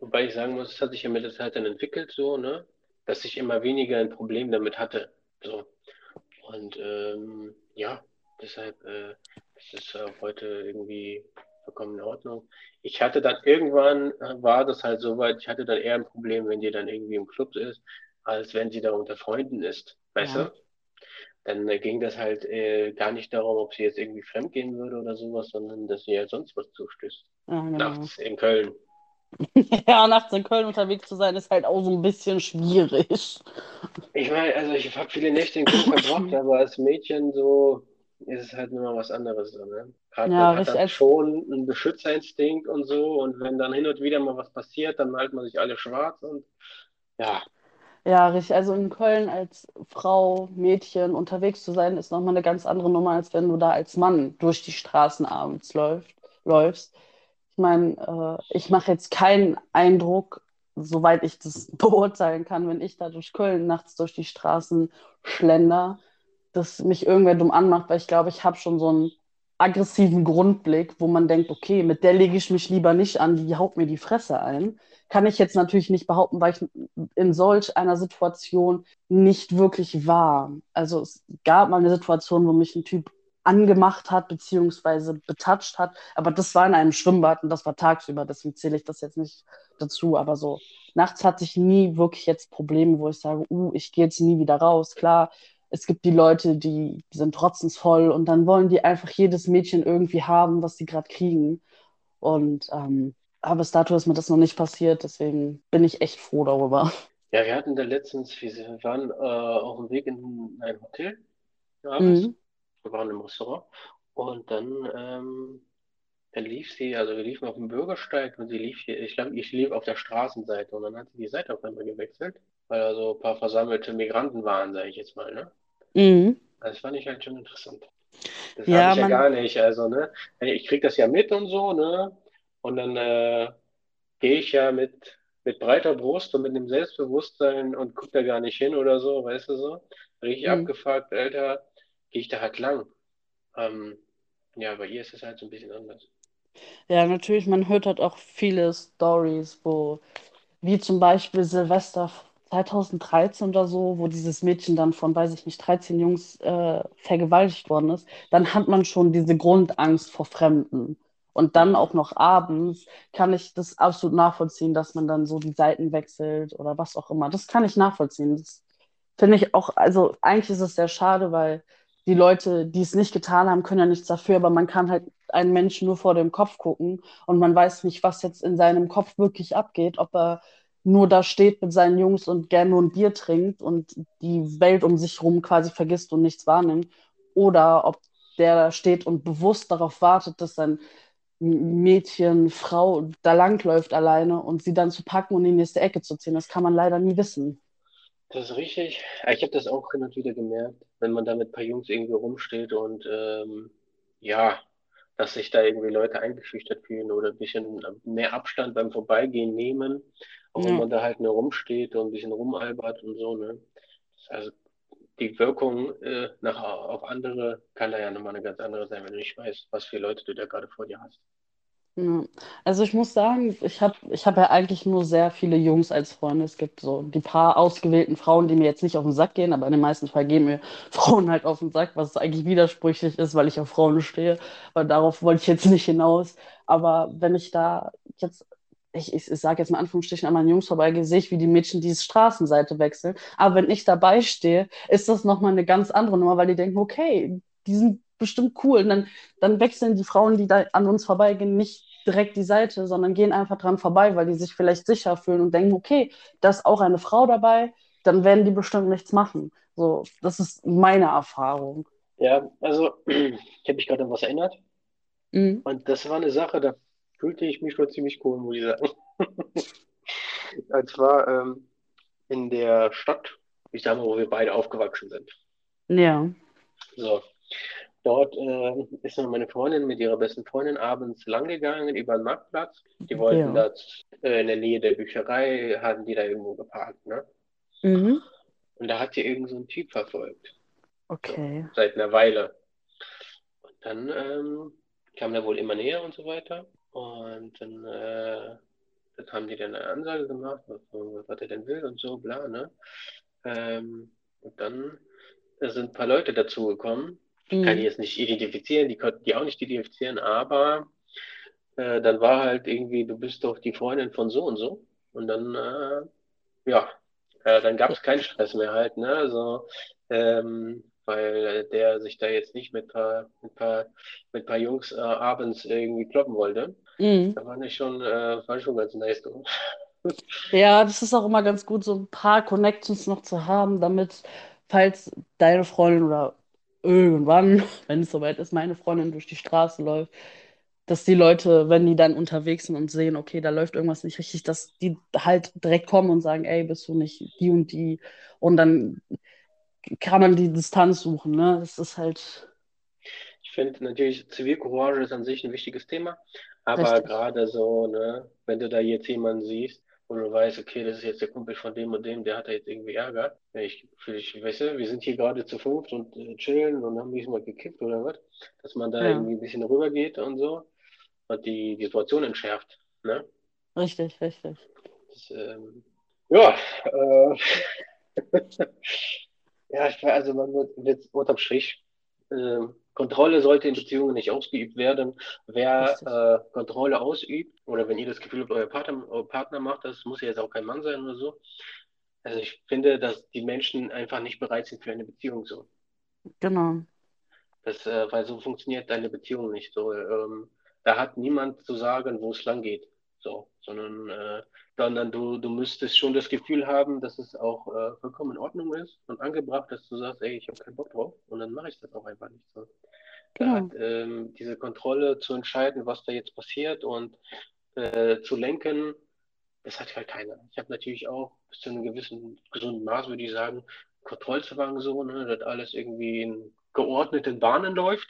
wobei ich sagen muss, es hat sich ja mit der Zeit dann entwickelt, so, ne? Dass ich immer weniger ein Problem damit hatte. So. Und ähm, ja, deshalb äh, ist es auch heute irgendwie vollkommen in Ordnung. Ich hatte dann irgendwann, äh, war das halt so weit, ich hatte dann eher ein Problem, wenn die dann irgendwie im Club ist, als wenn sie da unter Freunden ist. Weißt Ja. du? Dann äh, ging das halt äh, gar nicht darum, ob sie jetzt irgendwie fremdgehen würde oder sowas, sondern dass sie halt sonst was zustößt. ja, genau. Nachts in Köln. Ja, nachts in Köln unterwegs zu sein, ist halt auch so ein bisschen schwierig. Ich meine, also ich habe viele Nächte in Köln verbracht, aber als Mädchen so ist es halt nur was anderes. So, ne? Gerade Ja, hat richtig, dann schon einen Beschützerinstinkt und so und wenn dann hin und wieder mal was passiert, dann malt man sich alle schwarz und ja, Ja, richtig. Also in Köln als Frau, Mädchen unterwegs zu sein, ist nochmal eine ganz andere Nummer, als wenn du da als Mann durch die Straßen abends läuft, läufst. Ich meine, äh, ich mache jetzt keinen Eindruck, soweit ich das beurteilen kann, wenn ich da durch Köln nachts durch die Straßen schlender, dass mich irgendwer dumm anmacht, weil ich glaube, ich habe schon so einen aggressiven Grundblick, wo man denkt, okay, mit der lege ich mich lieber nicht an, die haut mir die Fresse ein. Kann ich jetzt natürlich nicht behaupten, weil ich in solch einer Situation nicht wirklich war. Also es gab mal eine Situation, wo mich ein Typ angemacht hat, beziehungsweise betatscht hat, aber das war in einem Schwimmbad und das war tagsüber, deswegen zähle ich das jetzt nicht dazu, aber so nachts hatte ich nie wirklich jetzt Probleme, wo ich sage, uh, ich gehe jetzt nie wieder raus. Klar, es gibt die Leute, die sind trotzensvoll und dann wollen die einfach jedes Mädchen irgendwie haben, was sie gerade kriegen. Und ähm, aber bis dato ist mir das noch nicht passiert, deswegen bin ich echt froh darüber. ja, wir hatten da letztens, wir waren äh, auf dem Weg in ein Hotel abends. Mhm. Wir waren im Restaurant und dann, ähm, dann lief sie, also wir liefen auf dem Bürgersteig und sie lief hier, ich glaube, ich lief auf der Straßenseite und dann hat sie die Seite auf einmal gewechselt, weil da so ein paar versammelte Migranten waren, sage ich jetzt mal, ne? Mhm. Also das fand ich halt schon interessant. Das Ja, habe ich ja man- gar nicht, also, ne? Ich krieg das ja mit und so, ne? Und dann äh, gehe ich ja mit, mit breiter Brust und mit einem Selbstbewusstsein und guck da gar nicht hin oder so, weißt du so? Richtig Mhm. abgefuckt, Alter, gehe ich da halt lang. Ähm, ja, bei ihr ist es halt so ein bisschen anders. Ja, natürlich, man hört halt auch viele Stories, wo, wie zum Beispiel Silvester 2013 oder so, wo dieses Mädchen dann von, weiß ich nicht, 13 Jungs äh, vergewaltigt worden ist, dann hat man schon diese Grundangst vor Fremden. Und dann auch noch abends kann ich das absolut nachvollziehen, dass man dann so die Seiten wechselt oder was auch immer. Das kann ich nachvollziehen. Das finde ich auch, also eigentlich ist es sehr schade, weil die Leute, die es nicht getan haben, können ja nichts dafür, aber man kann halt einen Menschen nur vor dem Kopf gucken und man weiß nicht, was jetzt in seinem Kopf wirklich abgeht, ob er nur da steht mit seinen Jungs und gern nur ein Bier trinkt und die Welt um sich herum quasi vergisst und nichts wahrnimmt, oder ob der da steht und bewusst darauf wartet, dass sein Mädchen, Frau da langläuft alleine und sie dann zu packen und in die nächste Ecke zu ziehen. Das kann man leider nie wissen. Das ist richtig. Ich habe das auch hin und wieder gemerkt, wenn man da mit ein paar Jungs irgendwie rumsteht und ähm, ja, dass sich da irgendwie Leute eingeschüchtert fühlen oder ein bisschen mehr Abstand beim Vorbeigehen nehmen, auch wenn Ja. man da halt nur rumsteht und ein bisschen rumalbert und so, ne? Also die Wirkung äh, nach, auf andere kann da ja nochmal eine ganz andere sein, wenn du nicht weißt, was für Leute du da gerade vor dir hast. Ja. Also ich muss sagen, ich habe ich hab ja eigentlich nur sehr viele Jungs als Freunde. Es gibt so die paar ausgewählten Frauen, die mir jetzt nicht auf den Sack gehen, aber in den meisten Fällen gehen mir Frauen halt auf den Sack, was eigentlich widersprüchlich ist, weil ich auf Frauen stehe. Aber darauf wollte ich jetzt nicht hinaus. Aber wenn ich da jetzt, ich, ich, ich sage jetzt mal Anführungsstrichen an meinen Jungs vorbeigehe, sehe ich, wie die Mädchen diese Straßenseite wechseln. Aber wenn ich dabei stehe, ist das nochmal eine ganz andere Nummer, weil die denken, okay, die sind bestimmt cool. Und dann, dann wechseln die Frauen, die da an uns vorbeigehen, nicht direkt die Seite, sondern gehen einfach dran vorbei, weil die sich vielleicht sicher fühlen und denken, okay, da ist auch eine Frau dabei, dann werden die bestimmt nichts machen. So, das ist meine Erfahrung. Ja, also ich habe mich gerade an was erinnert. Mhm. Und das war eine Sache, da fühlte ich mich schon ziemlich cool, muss ich sagen. Und zwar ähm, in der Stadt, ich sag mal, wo wir beide aufgewachsen sind. Ja. So, dort äh, ist dann meine Freundin mit ihrer besten Freundin abends langgegangen über den Marktplatz. Die wollten Ja. da äh, in der Nähe der Bücherei, hatten die da irgendwo geparkt, ne? Mhm. Und da hat sie irgend so ein Typ verfolgt, Okay. seit einer Weile. Und dann ähm, kam der wohl immer näher und so weiter. Und dann, äh, dann haben die dann eine Ansage gemacht, was, was er denn will und so, bla, ne? Ähm, und dann sind ein paar Leute dazugekommen. Kann ich Mhm. jetzt nicht identifizieren, die konnten die auch nicht identifizieren, aber äh, dann war halt irgendwie, du bist doch die Freundin von so und so. Und dann, äh, ja, äh, dann gab es keinen Stress mehr halt, ne? Also, ähm, weil der sich da jetzt nicht mit paar, mit paar, mit paar Jungs äh, abends irgendwie kloppen wollte. Mhm. Da war ich schon, äh, war schon ganz nice, du. Ja, das ist auch immer ganz gut, so ein paar Connections noch zu haben, damit, falls deine Freundin oder irgendwann, wenn es soweit ist, meine Freundin durch die Straße läuft, dass die Leute, wenn die dann unterwegs sind und sehen, okay, da läuft irgendwas nicht richtig, dass die halt direkt kommen und sagen, ey, bist du nicht die und die? Und dann kann man die Distanz suchen, ne? Das ist halt Ich finde natürlich, Zivilcourage ist an sich ein wichtiges Thema, aber gerade so, ne, wenn du da jetzt jemanden siehst, wo du weißt, okay, das ist jetzt der Kumpel von dem und dem, der hat da jetzt irgendwie Ärger. Ich, ich weiß, wir sind hier gerade zu fünft und äh, chillen und haben diesmal gekippt oder was, dass man da Ja, irgendwie ein bisschen rübergeht und so und die, die Situation entschärft, ne? richtig, richtig. Das, ähm, ja, äh, ja, ich, also man wird jetzt unterm Strich, äh, Kontrolle sollte in Beziehungen nicht ausgeübt werden. Wer äh, Kontrolle ausübt, oder wenn ihr das Gefühl habt, euer Partner, euer Partner macht das, muss ja jetzt auch kein Mann sein oder so. Also ich finde, dass die Menschen einfach nicht bereit sind für eine Beziehung so. Genau. Das, äh, weil so funktioniert deine Beziehung nicht so. Ähm, da hat niemand zu sagen, wo es lang geht. So, sondern, äh, sondern du, du müsstest schon das Gefühl haben, dass es auch äh, vollkommen in Ordnung ist und angebracht, dass du sagst, ey, ich habe keinen Bock drauf und dann mache ich das auch einfach nicht so. Genau. hat ähm, diese Kontrolle zu entscheiden, was da jetzt passiert und äh, zu lenken, das hat halt keiner. Ich habe natürlich auch bis zu einem gewissen gesunden Maß, würde ich sagen, Kontrollzwang so, ne, dass alles irgendwie in geordneten Bahnen läuft.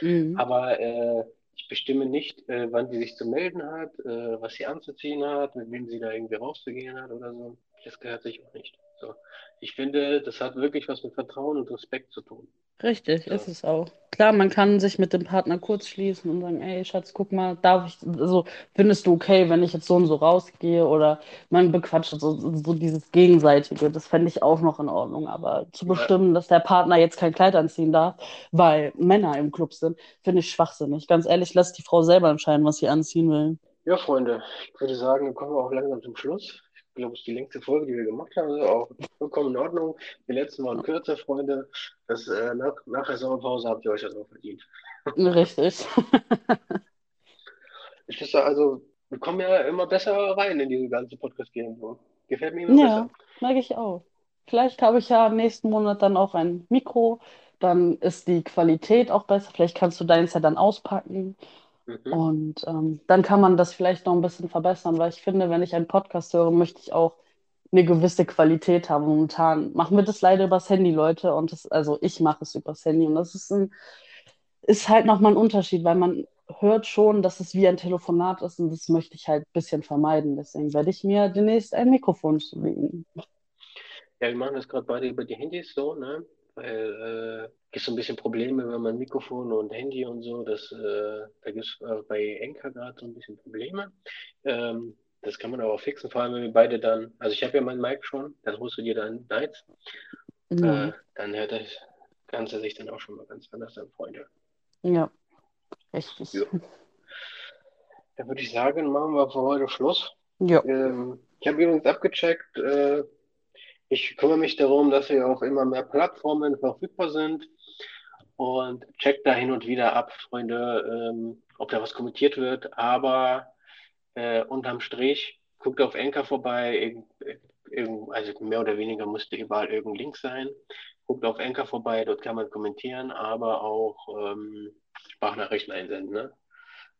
Mhm. Aber äh, ich bestimme nicht, äh, wann sie sich zu melden hat, äh, was sie anzuziehen hat, mit wem sie da irgendwie rauszugehen hat oder so. Das gehört sich auch nicht. So. Ich finde, das hat wirklich was mit Vertrauen und Respekt zu tun. Richtig, So. ist es auch. Klar, man kann sich mit dem Partner kurz schließen und sagen, ey, Schatz, guck mal, darf ich, also findest du okay, wenn ich jetzt so und so rausgehe oder man bequatscht, so, so dieses Gegenseitige, das fände ich auch noch in Ordnung. Aber zu Ja. bestimmen, dass der Partner jetzt kein Kleid anziehen darf, weil Männer im Club sind, finde ich schwachsinnig. Ganz ehrlich, lass die Frau selber entscheiden, was sie anziehen will. Ja, Freunde, ich würde sagen, kommen wir auch langsam zum Schluss. Ich glaube, es ist die längste Folge, die wir gemacht haben. Also auch vollkommen in Ordnung. Die letzten waren kürzer, Freunde. Das, äh, nach, nach der Sommerpause habt ihr euch das auch verdient. Richtig. Ich wüsste also, wir kommen ja immer besser rein in diese ganze Podcast-Game. Gefällt mir immer Ja, besser. merke ich auch. Vielleicht habe ich ja nächsten Monat dann auch ein Mikro, dann ist die Qualität auch besser. Vielleicht kannst du deins ja dann auspacken. Mhm. Und ähm, dann kann man das vielleicht noch ein bisschen verbessern, weil ich finde, wenn ich einen Podcast höre, möchte ich auch eine gewisse Qualität haben. Momentan machen wir das leider übers Handy, Leute. Und das, also ich mache es übers Handy. Und das ist, ein, ist halt nochmal ein Unterschied, weil man hört schon, dass es wie ein Telefonat ist und das möchte ich halt ein bisschen vermeiden. Deswegen werde ich mir demnächst ein Mikrofon zulegen. Ja, wir machen das gerade beide über die Handys so, ne? Weil äh, gibt so ein bisschen Probleme, wenn man Mikrofon und Handy und so, das, äh, da gibt es äh, bei Enka gerade so ein bisschen Probleme. Ähm, das kann man aber auch fixen, vor allem wenn wir beide dann, also ich habe ja mein Mic schon, dann holst du dir dann Nights, Ja. äh, dann hört das Ganze sich dann auch schon mal ganz anders an, Freunde. Ja, richtig. Ja. Dann würde ich sagen, machen wir für heute Schluss. Ja, Ähm, ich habe übrigens abgecheckt, äh, ich kümmere mich darum, dass wir auf immer mehr Plattformen verfügbar sind und check da hin und wieder ab, Freunde, ähm, ob da was kommentiert wird, aber äh, unterm Strich guckt auf Anchor vorbei, also mehr oder weniger müsste überall irgendein Link sein. Guckt auf Anchor vorbei, dort kann man kommentieren, aber auch ähm, Sprachnachrichten einsenden. Ne?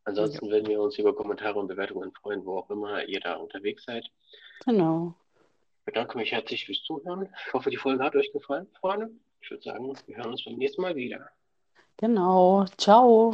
Ansonsten würden wir uns über Kommentare und Bewertungen freuen, wo auch immer ihr da unterwegs seid. genau. Bedanke mich herzlich fürs Zuhören. Ich hoffe, die Folge hat euch gefallen, Freunde. Ich würde sagen, wir hören uns beim nächsten Mal wieder. Genau. Ciao.